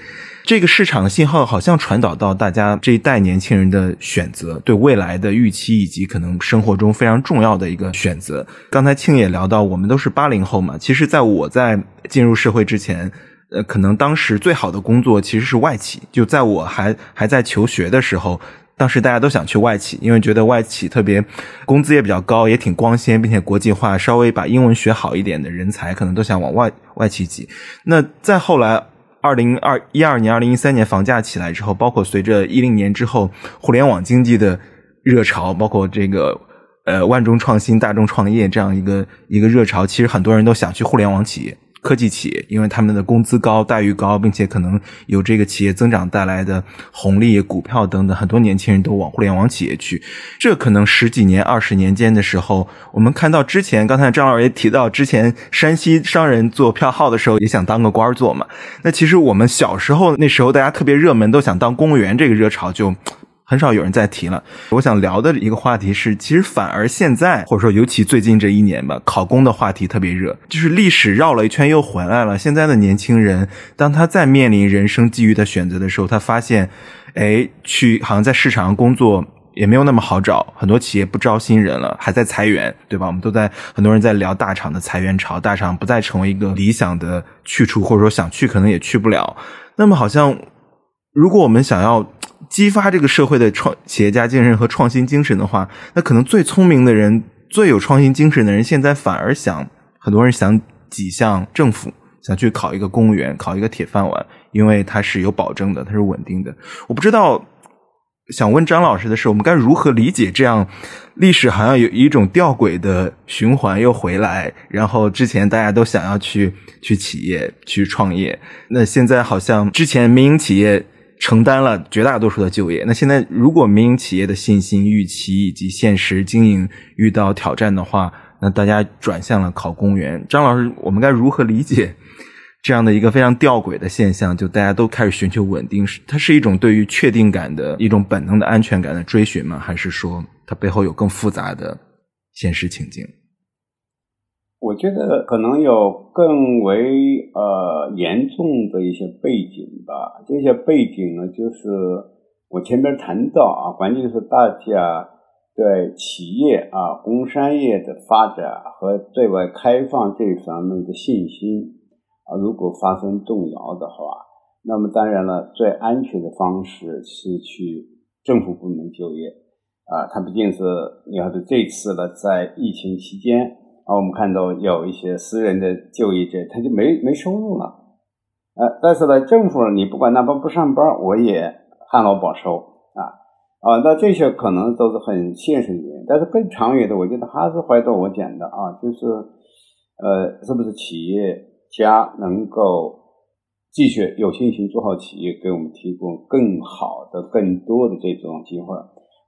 这个市场信号好像传导到大家这一代年轻人的选择，对未来的预期以及可能生活中非常重要的一个选择。刚才庆也聊到，我们都是八零后嘛。其实，在我在进入社会之前，呃，可能当时最好的工作其实是外企。就在我还还在求学的时候。当时大家都想去外企，因为觉得外企特别工资也比较高，也挺光鲜，并且国际化，稍微把英文学好一点的人才可能都想往外外企挤。那再后来，二零二一二年、二零一三年房价起来之后，包括随着一零年之后互联网经济的热潮，包括这个呃万众创新、大众创业这样一个一个热潮，其实很多人都想去互联网企业。科技企业，因为他们的工资高、待遇高，并且可能有这个企业增长带来的红利、股票等等，很多年轻人都往互联网企业去。这可能十几年、二十年间的时候，我们看到之前，刚才张老师也提到，之前山西商人做票号的时候，也想当个官做嘛。那其实我们小时候那时候，大家特别热门，都想当公务员，这个热潮就。很少有人再提了。我想聊的一个话题是，其实反而现在，或者说尤其最近这一年吧，考公的话题特别热。就是历史绕了一圈又回来了。现在的年轻人，当他在面临人生机遇的选择的时候，他发现，哎，去好像在市场上工作也没有那么好找，很多企业不招新人了，还在裁员，对吧？我们都在很多人在聊大厂的裁员潮，大厂不再成为一个理想的去处，或者说想去可能也去不了。那么好像，如果我们想要。激发这个社会的创企业家精神和创新精神的话，那可能最聪明的人、最有创新精神的人，现在反而想很多人想挤向政府，想去考一个公务员，考一个铁饭碗，因为它是有保证的，它是稳定的。我不知道，想问张老师的是，我们该如何理解这样历史好像有一种吊诡的循环又回来？然后之前大家都想要去去企业去创业，那现在好像之前民营企业。承担了绝大多数的就业。那现在，如果民营企业的信心、预期以及现实经营遇到挑战的话，那大家转向了考公务员。张老师，我们该如何理解这样的一个非常吊诡的现象？就大家都开始寻求稳定，是它是一种对于确定感的一种本能的安全感的追寻吗？还是说它背后有更复杂的现实情境？我觉得可能有更为呃严重的一些背景吧。这些背景呢，就是我前面谈到啊，关键是大家对企业啊、工商业的发展和对外开放这方面的信心啊，如果发生动摇的话，那么当然了，最安全的方式是去政府部门就业啊。它毕竟是你要是这次呢，在疫情期间。啊，我们看到有一些私人的就业者，他就没没收入了，呃，但是呢，政府你不管哪怕不上班，我也旱涝保收啊啊，那这些可能都是很现实的原因，但是更长远的，我觉得还是回到我讲的啊，就是呃，是不是企业家能够继续有信心做好企业，给我们提供更好的、更多的这种机会？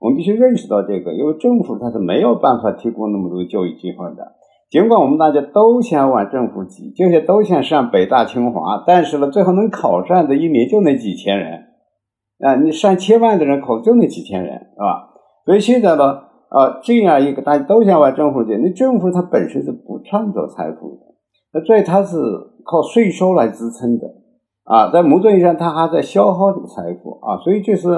我们必须认识到这个，因为政府它是没有办法提供那么多就业机会的。尽管我们大家都想往政府挤，就是都想上北大清华，但是呢，最后能考上的一年就那几千人，啊，你上千万的人口就那几千人，是吧？所以现在呢，啊，这样一个大家都想往政府挤，那政府它本身是不创造财富的，那所以它是靠税收来支撑的，啊，在某种意义上它还在消耗这个财富，啊，所以这是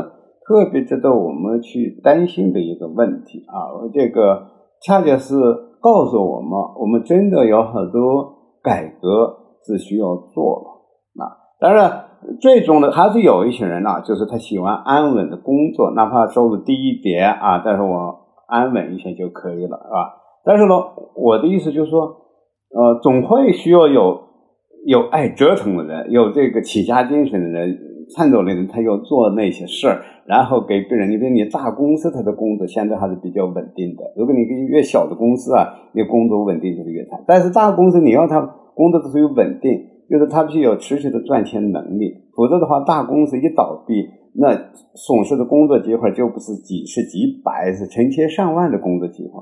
特别值得我们去担心的一个问题，啊，这个恰恰是。告诉我们，我们真的有很多改革是需要做的当然，最终的，还是有一些人呢，就是他喜欢安稳的工作，哪怕收入低一点啊，但是我安稳一些就可以了，是吧？但是呢，我的意思就是说，呃，总会需要有有爱折腾的人，有这个起家精神的人，颤抖的人，他要做那些事儿，然后给别人。你比如你大公司，他的工作相对还是比较稳定的。如果你越小的公司啊，你工作稳定就是越差。但是大公司你要他工作的时候稳定。就是他必须有持续的赚钱能力，否则的话，大公司一倒闭，那损失的工作机会就不是几十几百，是成千上万的工作机会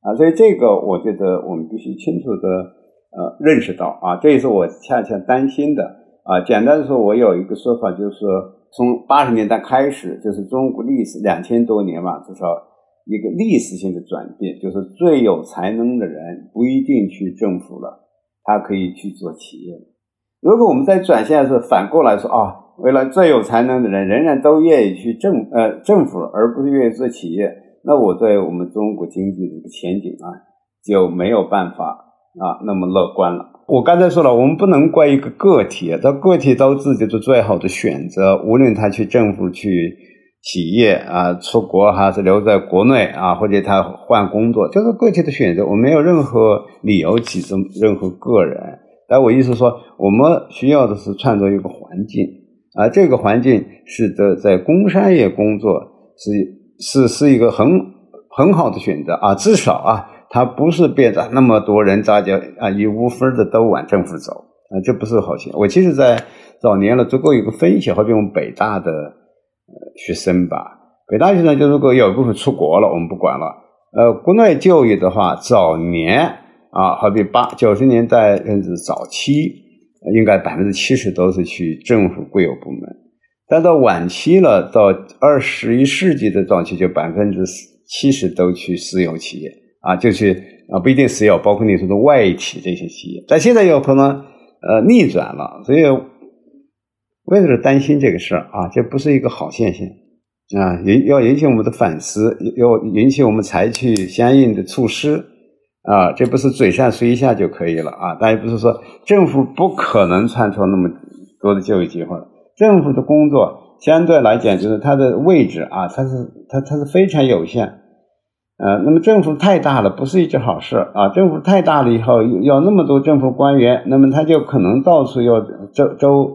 啊！所以这个我觉得我们必须清楚的呃认识到啊，这也是我恰恰担心的啊。简单的说，我有一个说法，就是说从八十年代开始，就是中国历史两千多年嘛，至少一个历史性的转变，就是最有才能的人不一定去政府了，他可以去做企业。如果我们在转向是反过来说啊，为了最有才能的人，仍然都愿意去政呃政府，而不是愿意做企业，那我对我们中国经济的一个前景啊就没有办法啊那么乐观了。我刚才说了，我们不能怪一个个体，他个体都自己的最好的选择，无论他去政府、去企业啊、出国还是留在国内啊，或者他换工作，这个个体的选择，我没有任何理由指责任何个人。但我意思说，我们需要的是创造一个环境啊，这个环境使得在工商业工作是是是一个很很好的选择啊，至少啊，他不是别的那么多人大家啊一无分的都往政府走啊，这不是好情。我其实，在早年了做过一个分析，好比我们北大的学生吧，北大学生就如果有一部分出国了，我们不管了，呃，国内就业的话，早年。啊，好比八九十年代甚至早期，应该百分之七十都是去政府国有部门，但到晚期了，到二十一世纪的早期，就百分之七十都去私有企业啊，就去啊，不一定私有，包括你说的外企这些企业，但现在有可能呃逆转了，所以我也是担心这个事儿啊，这不是一个好现象啊，引要引起我们的反思，要引起我们采取相应的措施。啊，这不是嘴上说一下就可以了啊！但也不是说政府不可能创造那么多的就业机会。政府的工作相对来讲，就是它的位置啊，它是它它是非常有限。呃，那么政府太大了，不是一件好事啊！政府太大了以后，要那么多政府官员，那么他就可能到处要周周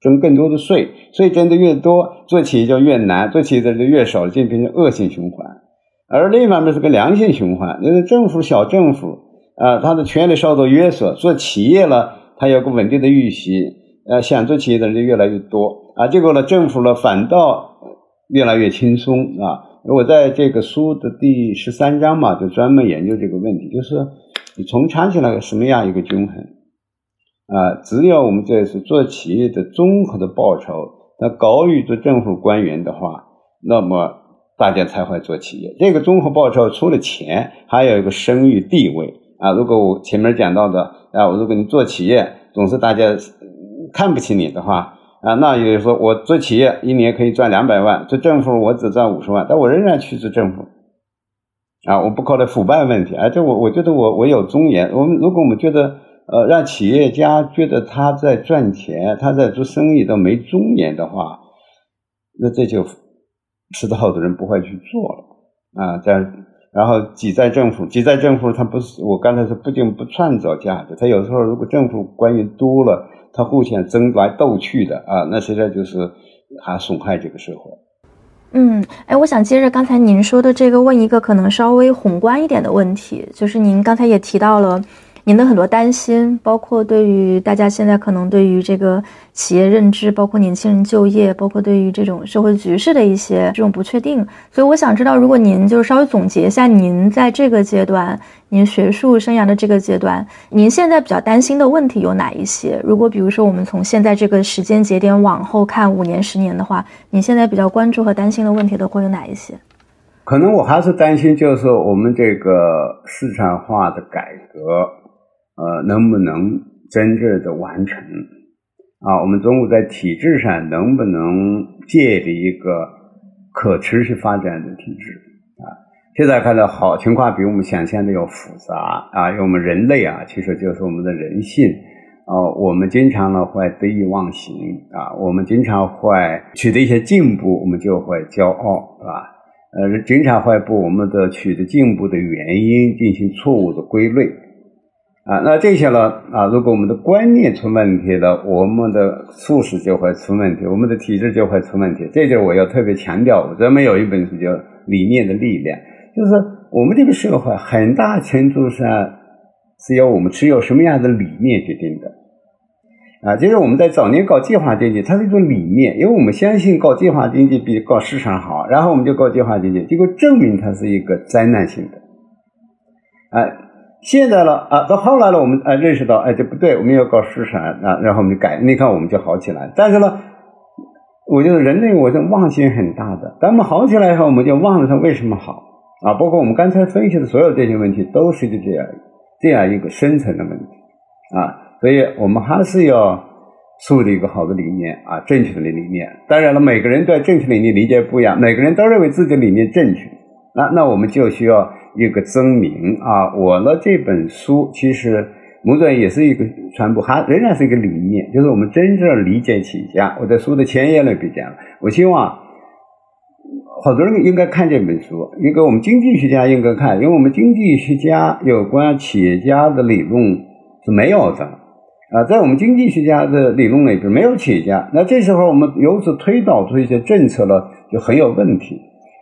征更多的税，税征的越多，做企业就越难，做企业的就越少，就变成恶性循环。而另一方面是个良性循环，那个政府小政府啊，他的权力受到约束，做企业了，他有个稳定的预期，呃，想做企业的人就越来越多啊，结果呢，政府呢反倒越来越轻松啊。我在这个书的第十三章嘛，就专门研究这个问题，就是你从长期来看什么样一个均衡啊？只要我们这是做企业的综合的报酬，那高于做政府官员的话，那么。大家才会做企业。这个综合报酬除了钱，还有一个声誉地位啊。如果我前面讲到的啊，如果你做企业总是大家看不起你的话啊，那也就是说我做企业一年可以赚两百万，做政府我只赚五十万，但我仍然去做政府啊，我不考虑腐败问题，而且我我觉得我我有尊严。我们如果我们觉得呃让企业家觉得他在赚钱，他在做生意都没尊严的话，那这就。吃得好的人不会去做了啊，这样，然后挤在政府，挤在政府，他不是我刚才说，不仅不创造价值，他有时候如果政府官员多了，他互相争来斗去的啊，那现在就是还损害这个社会。嗯，哎，我想接着刚才您说的这个，问一个可能稍微宏观一点的问题，就是您刚才也提到了。您的很多担心，包括对于大家现在可能对于这个企业认知，包括年轻人就业，包括对于这种社会局势的一些这种不确定，所以我想知道，如果您就是稍微总结一下，您在这个阶段，您学术生涯的这个阶段，您现在比较担心的问题有哪一些？如果比如说我们从现在这个时间节点往后看五年、十年的话，您现在比较关注和担心的问题都会有哪一些？可能我还是担心，就是我们这个市场化的改革。呃，能不能真正的完成啊？我们中国在体制上能不能建立一个可持续发展的体制啊？现在看到好情况比我们想象的要复杂啊，因为我们人类啊，其实就是我们的人性呃，我们经常呢会得意忘形啊，我们经常会取得一些进步，我们就会骄傲，是吧？呃，经常会把我们的取得进步的原因进行错误的归类。啊，那这些呢？啊，如果我们的观念出问题了，我们的素质就会出问题，我们的体质就会出问题。这就我要特别强调，专门有一本书叫《理念的力量》，就是我们这个社会很大程度上是由我们持有什么样的理念决定的。啊，就是我们在早年搞计划经济，它是一种理念，因为我们相信搞计划经济比搞市场好，然后我们就搞计划经济，结果证明它是一个灾难性的。啊。现在了啊，到后来了，我们啊认识到，哎，这不对，我们要搞市场啊，然后我们就改，你看我们就好起来。但是呢，我觉得人类我是忘性很大的，当我们好起来以后，我们就忘了它为什么好啊。包括我们刚才分析的所有这些问题，都是这样这样一个深层的问题啊。所以我们还是要树立一个好的理念啊，正确的理念。当然了，每个人对正确理念理解不一样，每个人都认为自己理念正确，那那我们就需要。一个证明啊，我的这本书其实某种也是一个传播，还仍然是一个理念，就是我们真正理解企业家。我在书的前言里边讲了，我希望好多人应该看这本书，一个我们经济学家应该看，因为我们经济学家有关企业家的理论是没有的啊，在我们经济学家的理论里边没有企业家，那这时候我们由此推导出一些政策了，就很有问题。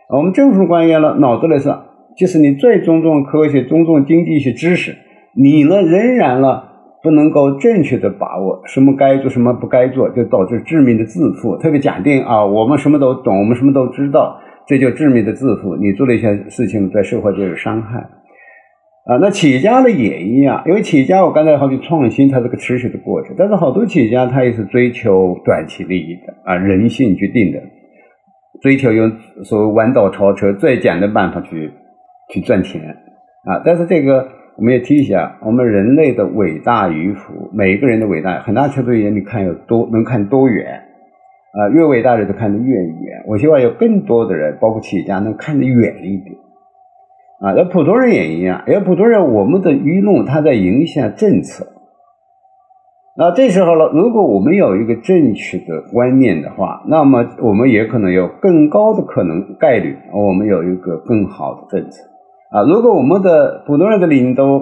我们政府官员呢，脑子里是。就是你最尊重科学、尊重经济学知识，你呢仍然呢不能够正确的把握什么该做、什么不该做，就导致致命的自负。特别假定啊，我们什么都懂，我们什么都知道，这就致命的自负。你做了一些事情，在社会就有伤害啊。那企业家呢也一样，因为企业家我刚才好比创新，它是个持续的过程，但是好多企业家他也是追求短期利益的啊，人性决定的，追求用所谓弯道超车最简单的办法去。去赚钱啊！但是这个我们也提一下，我们人类的伟大与否，每一个人的伟大，很大程度也你看有多能看多远啊？越伟大的人都看得越远。我希望有更多的人，包括企业家，能看得远一点啊。那普通人也一样，因为普通人我们的舆论它在影响政策。那这时候呢，如果我们有一个正确的观念的话，那么我们也可能有更高的可能概率，我们有一个更好的政策。啊，如果我们的普通人的理念都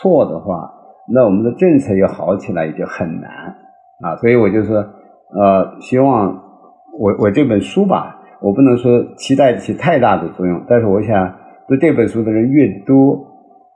错的话，那我们的政策要好起来也就很难啊。所以我就说，呃，希望我我这本书吧，我不能说期待起太大的作用，但是我想，读这本书的人越多，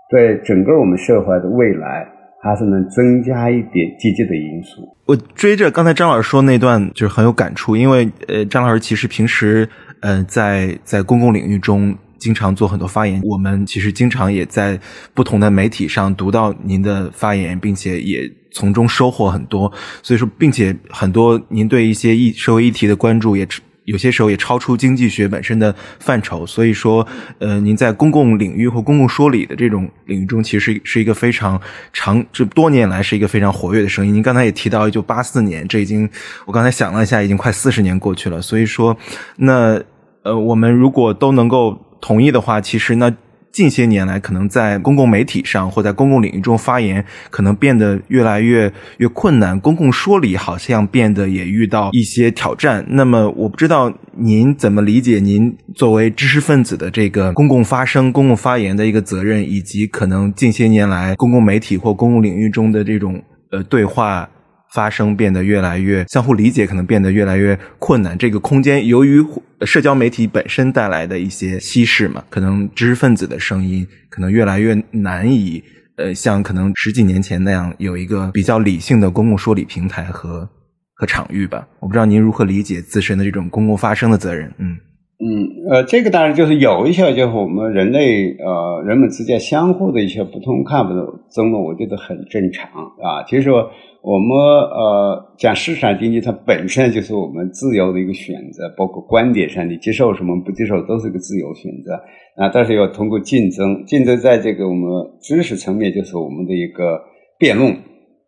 对整个我们社会的未来还是能增加一点积极的因素。我追着刚才张老师说那段就是很有感触，因为呃，张老师其实平时呃在在公共领域中。经常做很多发言，我们其实经常也在不同的媒体上读到您的发言，并且也从中收获很多。所以说，并且很多您对一些议社会议题的关注，也有些时候也超出经济学本身的范畴。所以说，呃，您在公共领域或公共说理的这种领域中，其实是一个非常长，这多年来是一个非常活跃的声音。您刚才也提到，一九八四年，这已经我刚才想了一下，已经快四十年过去了。所以说，那呃，我们如果都能够。同意的话，其实呢，近些年来，可能在公共媒体上或在公共领域中发言，可能变得越来越越困难。公共说理好像变得也遇到一些挑战。那么，我不知道您怎么理解您作为知识分子的这个公共发声、公共发言的一个责任，以及可能近些年来公共媒体或公共领域中的这种呃对话。发生变得越来越相互理解，可能变得越来越困难。这个空间由于社交媒体本身带来的一些稀释嘛，可能知识分子的声音可能越来越难以呃，像可能十几年前那样有一个比较理性的公共说理平台和和场域吧。我不知道您如何理解自身的这种公共发声的责任？嗯。嗯，呃，这个当然就是有一些，就是我们人类呃人们之间相互的一些不同看法的争论，我觉得很正常啊。其实说我们呃讲市场经济，它本身就是我们自由的一个选择，包括观点上你接受什么不接受都是一个自由选择啊。但是要通过竞争，竞争在这个我们知识层面就是我们的一个辩论。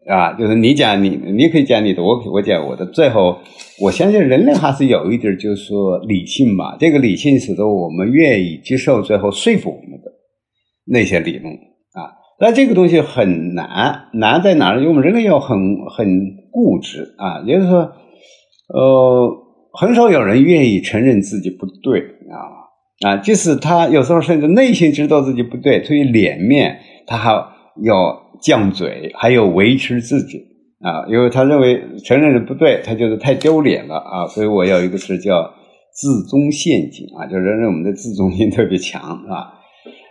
啊，就是你讲你，你可以讲你的，我我讲我的。最后，我相信人类还是有一点，就是说理性吧。这个理性使得我们愿意接受最后说服我们的那些理论。但这个东西很难，难在哪儿？因为我们人类要很很固执啊，也就是说，呃，很少有人愿意承认自己不对啊啊，即使他有时候甚至内心知道自己不对，出于脸面，他还要犟嘴，还要维持自己啊，因为他认为承认的不对，他就是太丢脸了啊，所以我有一个词叫自尊陷阱啊，就人认我们的自尊心特别强啊，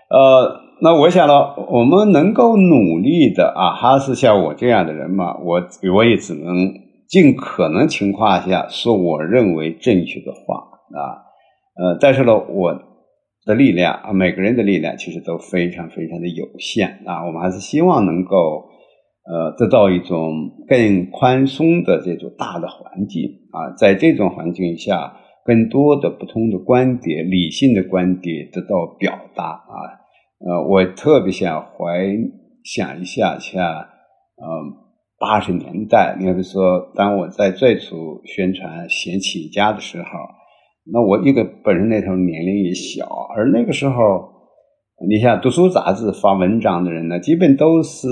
呃。那我想呢，我们能够努力的啊，还是像我这样的人嘛，我我也只能尽可能情况下说我认为正确的话啊，呃，但是呢，我的力量啊，每个人的力量其实都非常非常的有限啊，我们还是希望能够呃得到一种更宽松的这种大的环境啊，在这种环境下，更多的不同的观点、理性的观点得到表达啊。呃，我特别想怀想一下，像呃八十年代，你比如说，当我在最初宣传写企业家的时候，那我一个本身那时候年龄也小，而那个时候，你像读书杂志发文章的人呢，基本都是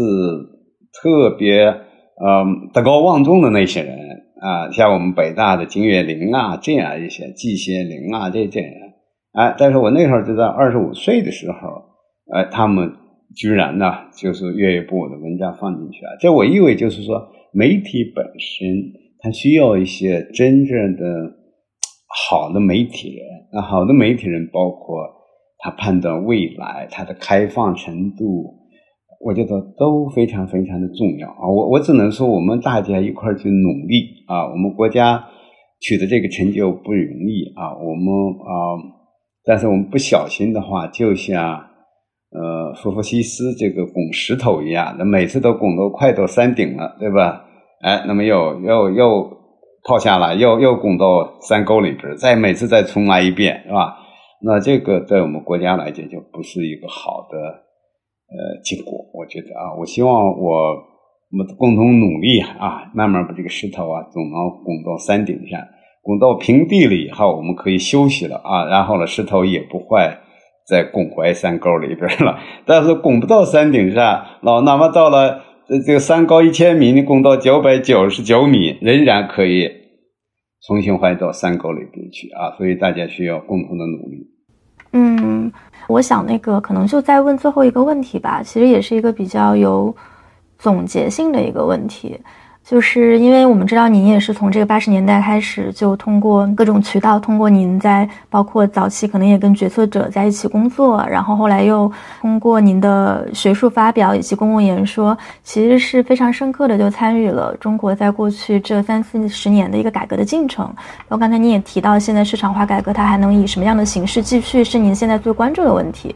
特别呃德高望重的那些人啊，像我们北大的金岳霖啊，这样一些季羡林啊，这这人，哎，但是我那时候就在二十五岁的时候。呃，他们居然呢，就是愿意把我的文章放进去啊！这我意味就是说，媒体本身它需要一些真正的好的媒体人。那好的媒体人包括他判断未来，他的开放程度，我觉得都非常非常的重要啊！我我只能说，我们大家一块去努力啊！我们国家取得这个成就不容易啊！我们啊，但是我们不小心的话，就像。呃，福布西斯这个拱石头一样，那每次都拱到快到山顶了，对吧？哎，那么又又又套下来，又又拱到山沟里边，再每次再重来一遍，是吧？那这个在我们国家来讲，就不是一个好的呃结果。我觉得啊，我希望我我们共同努力啊，慢慢把这个石头啊，总能拱到山顶上，拱到平地了以后，我们可以休息了啊，然后呢，石头也不坏。在拱怀山沟里边了，但是拱不到山顶上，老哪怕到了这这个山高一千米，你拱到九百九十九米，仍然可以重新回到山沟里边去啊！所以大家需要共同的努力。嗯，我想那个可能就再问最后一个问题吧，其实也是一个比较有总结性的一个问题。就是因为我们知道您也是从这个八十年代开始，就通过各种渠道，通过您在包括早期可能也跟决策者在一起工作，然后后来又通过您的学术发表以及公共演说，其实是非常深刻的就参与了中国在过去这三四十年的一个改革的进程。然后刚才您也提到，现在市场化改革它还能以什么样的形式继续，是您现在最关注的问题。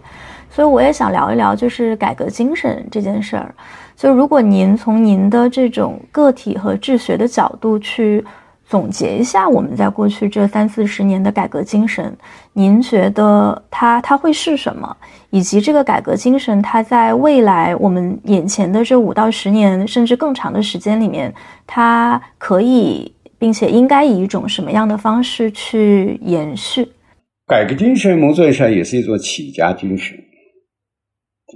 所以我也想聊一聊，就是改革精神这件事儿。就如果您从您的这种个体和治学的角度去总结一下我们在过去这三四十年的改革精神，您觉得它它会是什么？以及这个改革精神它在未来我们眼前的这五到十年甚至更长的时间里面，它可以并且应该以一种什么样的方式去延续？改革精神某种意义上也是一种起家精神。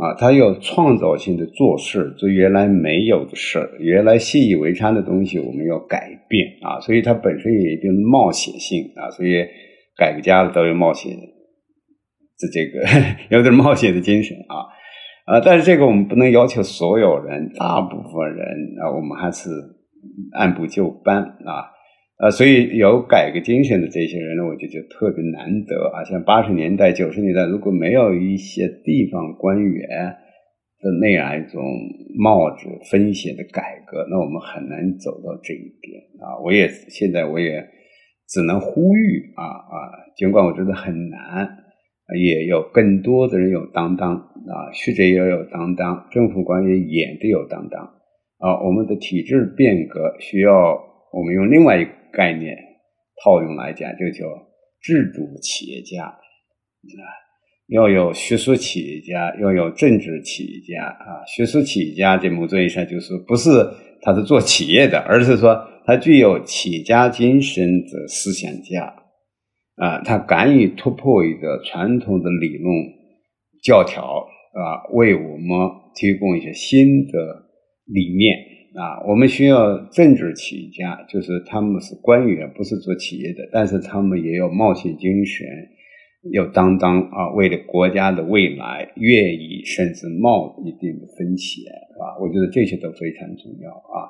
啊，他要创造性的做事，做原来没有的事，原来习以为常的东西，我们要改变啊。所以它本身也一定冒险性啊。所以改革家都有冒险的这个 有点冒险的精神啊啊。但是这个我们不能要求所有人，大部分人啊，我们还是按部就班啊。啊，所以有改革精神的这些人呢，我觉得特别难得啊。像八十年代、九十年代，如果没有一些地方官员的那样一种冒着风险的改革，那我们很难走到这一点啊。我也现在我也只能呼吁啊啊，尽管我觉得很难，也有更多的人有担当啊，学者也有担当，政府官员也得有担当啊。我们的体制变革需要我们用另外一个。概念套用来讲，就叫制度企业家啊，要有学术企业家，要有政治企业家啊。学术企业家在某种意义上就是不是他是做企业的，而是说他具有企业家精神的思想家啊，他敢于突破一个传统的理论教条啊，为我们提供一些新的理念啊。我们需要政治企业家，就是他们是官员，不是做企业的，但是他们也有冒险精神，有担当啊，为了国家的未来，愿意甚至冒一定的风险，是吧？我觉得这些都非常重要啊。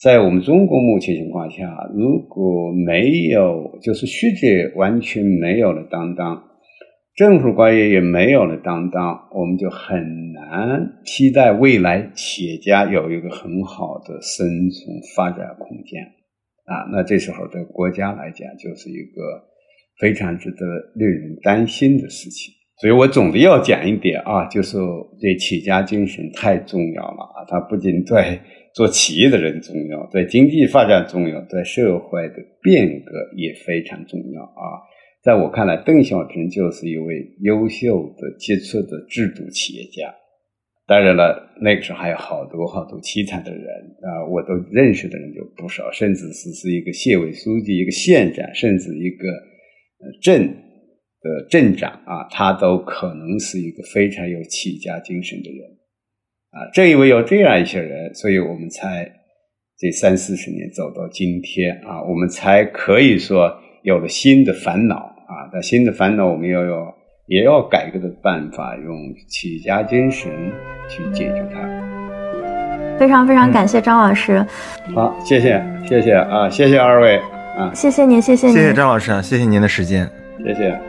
在我们中国目前情况下，如果没有就是学者完全没有了担当，政府官员也没有了担当，我们就很难期待未来企业家有一个很好的生存发展空间啊。那这时候对国家来讲，就是一个非常值得令人担心的事情。所以我总的要讲一点啊，就是这企业家精神太重要了啊，它不仅对。做企业的人重要，对经济发展重要，对社会的变革也非常重要啊！在我看来，邓小平就是一位优秀的杰出的制度企业家。当然了，那个时候还有好多好多其他的人啊，我都认识的人就不少，甚至是是一个县委书记、一个县长，甚至一个镇的镇长啊，他都可能是一个非常有企业家精神的人。啊，正因为有这样一些人，所以我们才这三四十年走到今天啊，我们才可以说有了新的烦恼啊。但新的烦恼，我们要要也要改革的办法，用企业家精神去解决它。非常非常感谢张老师。好，谢谢谢谢啊，谢谢二位啊，谢谢您，谢谢您，谢谢张老师啊，谢谢您的时间，谢谢。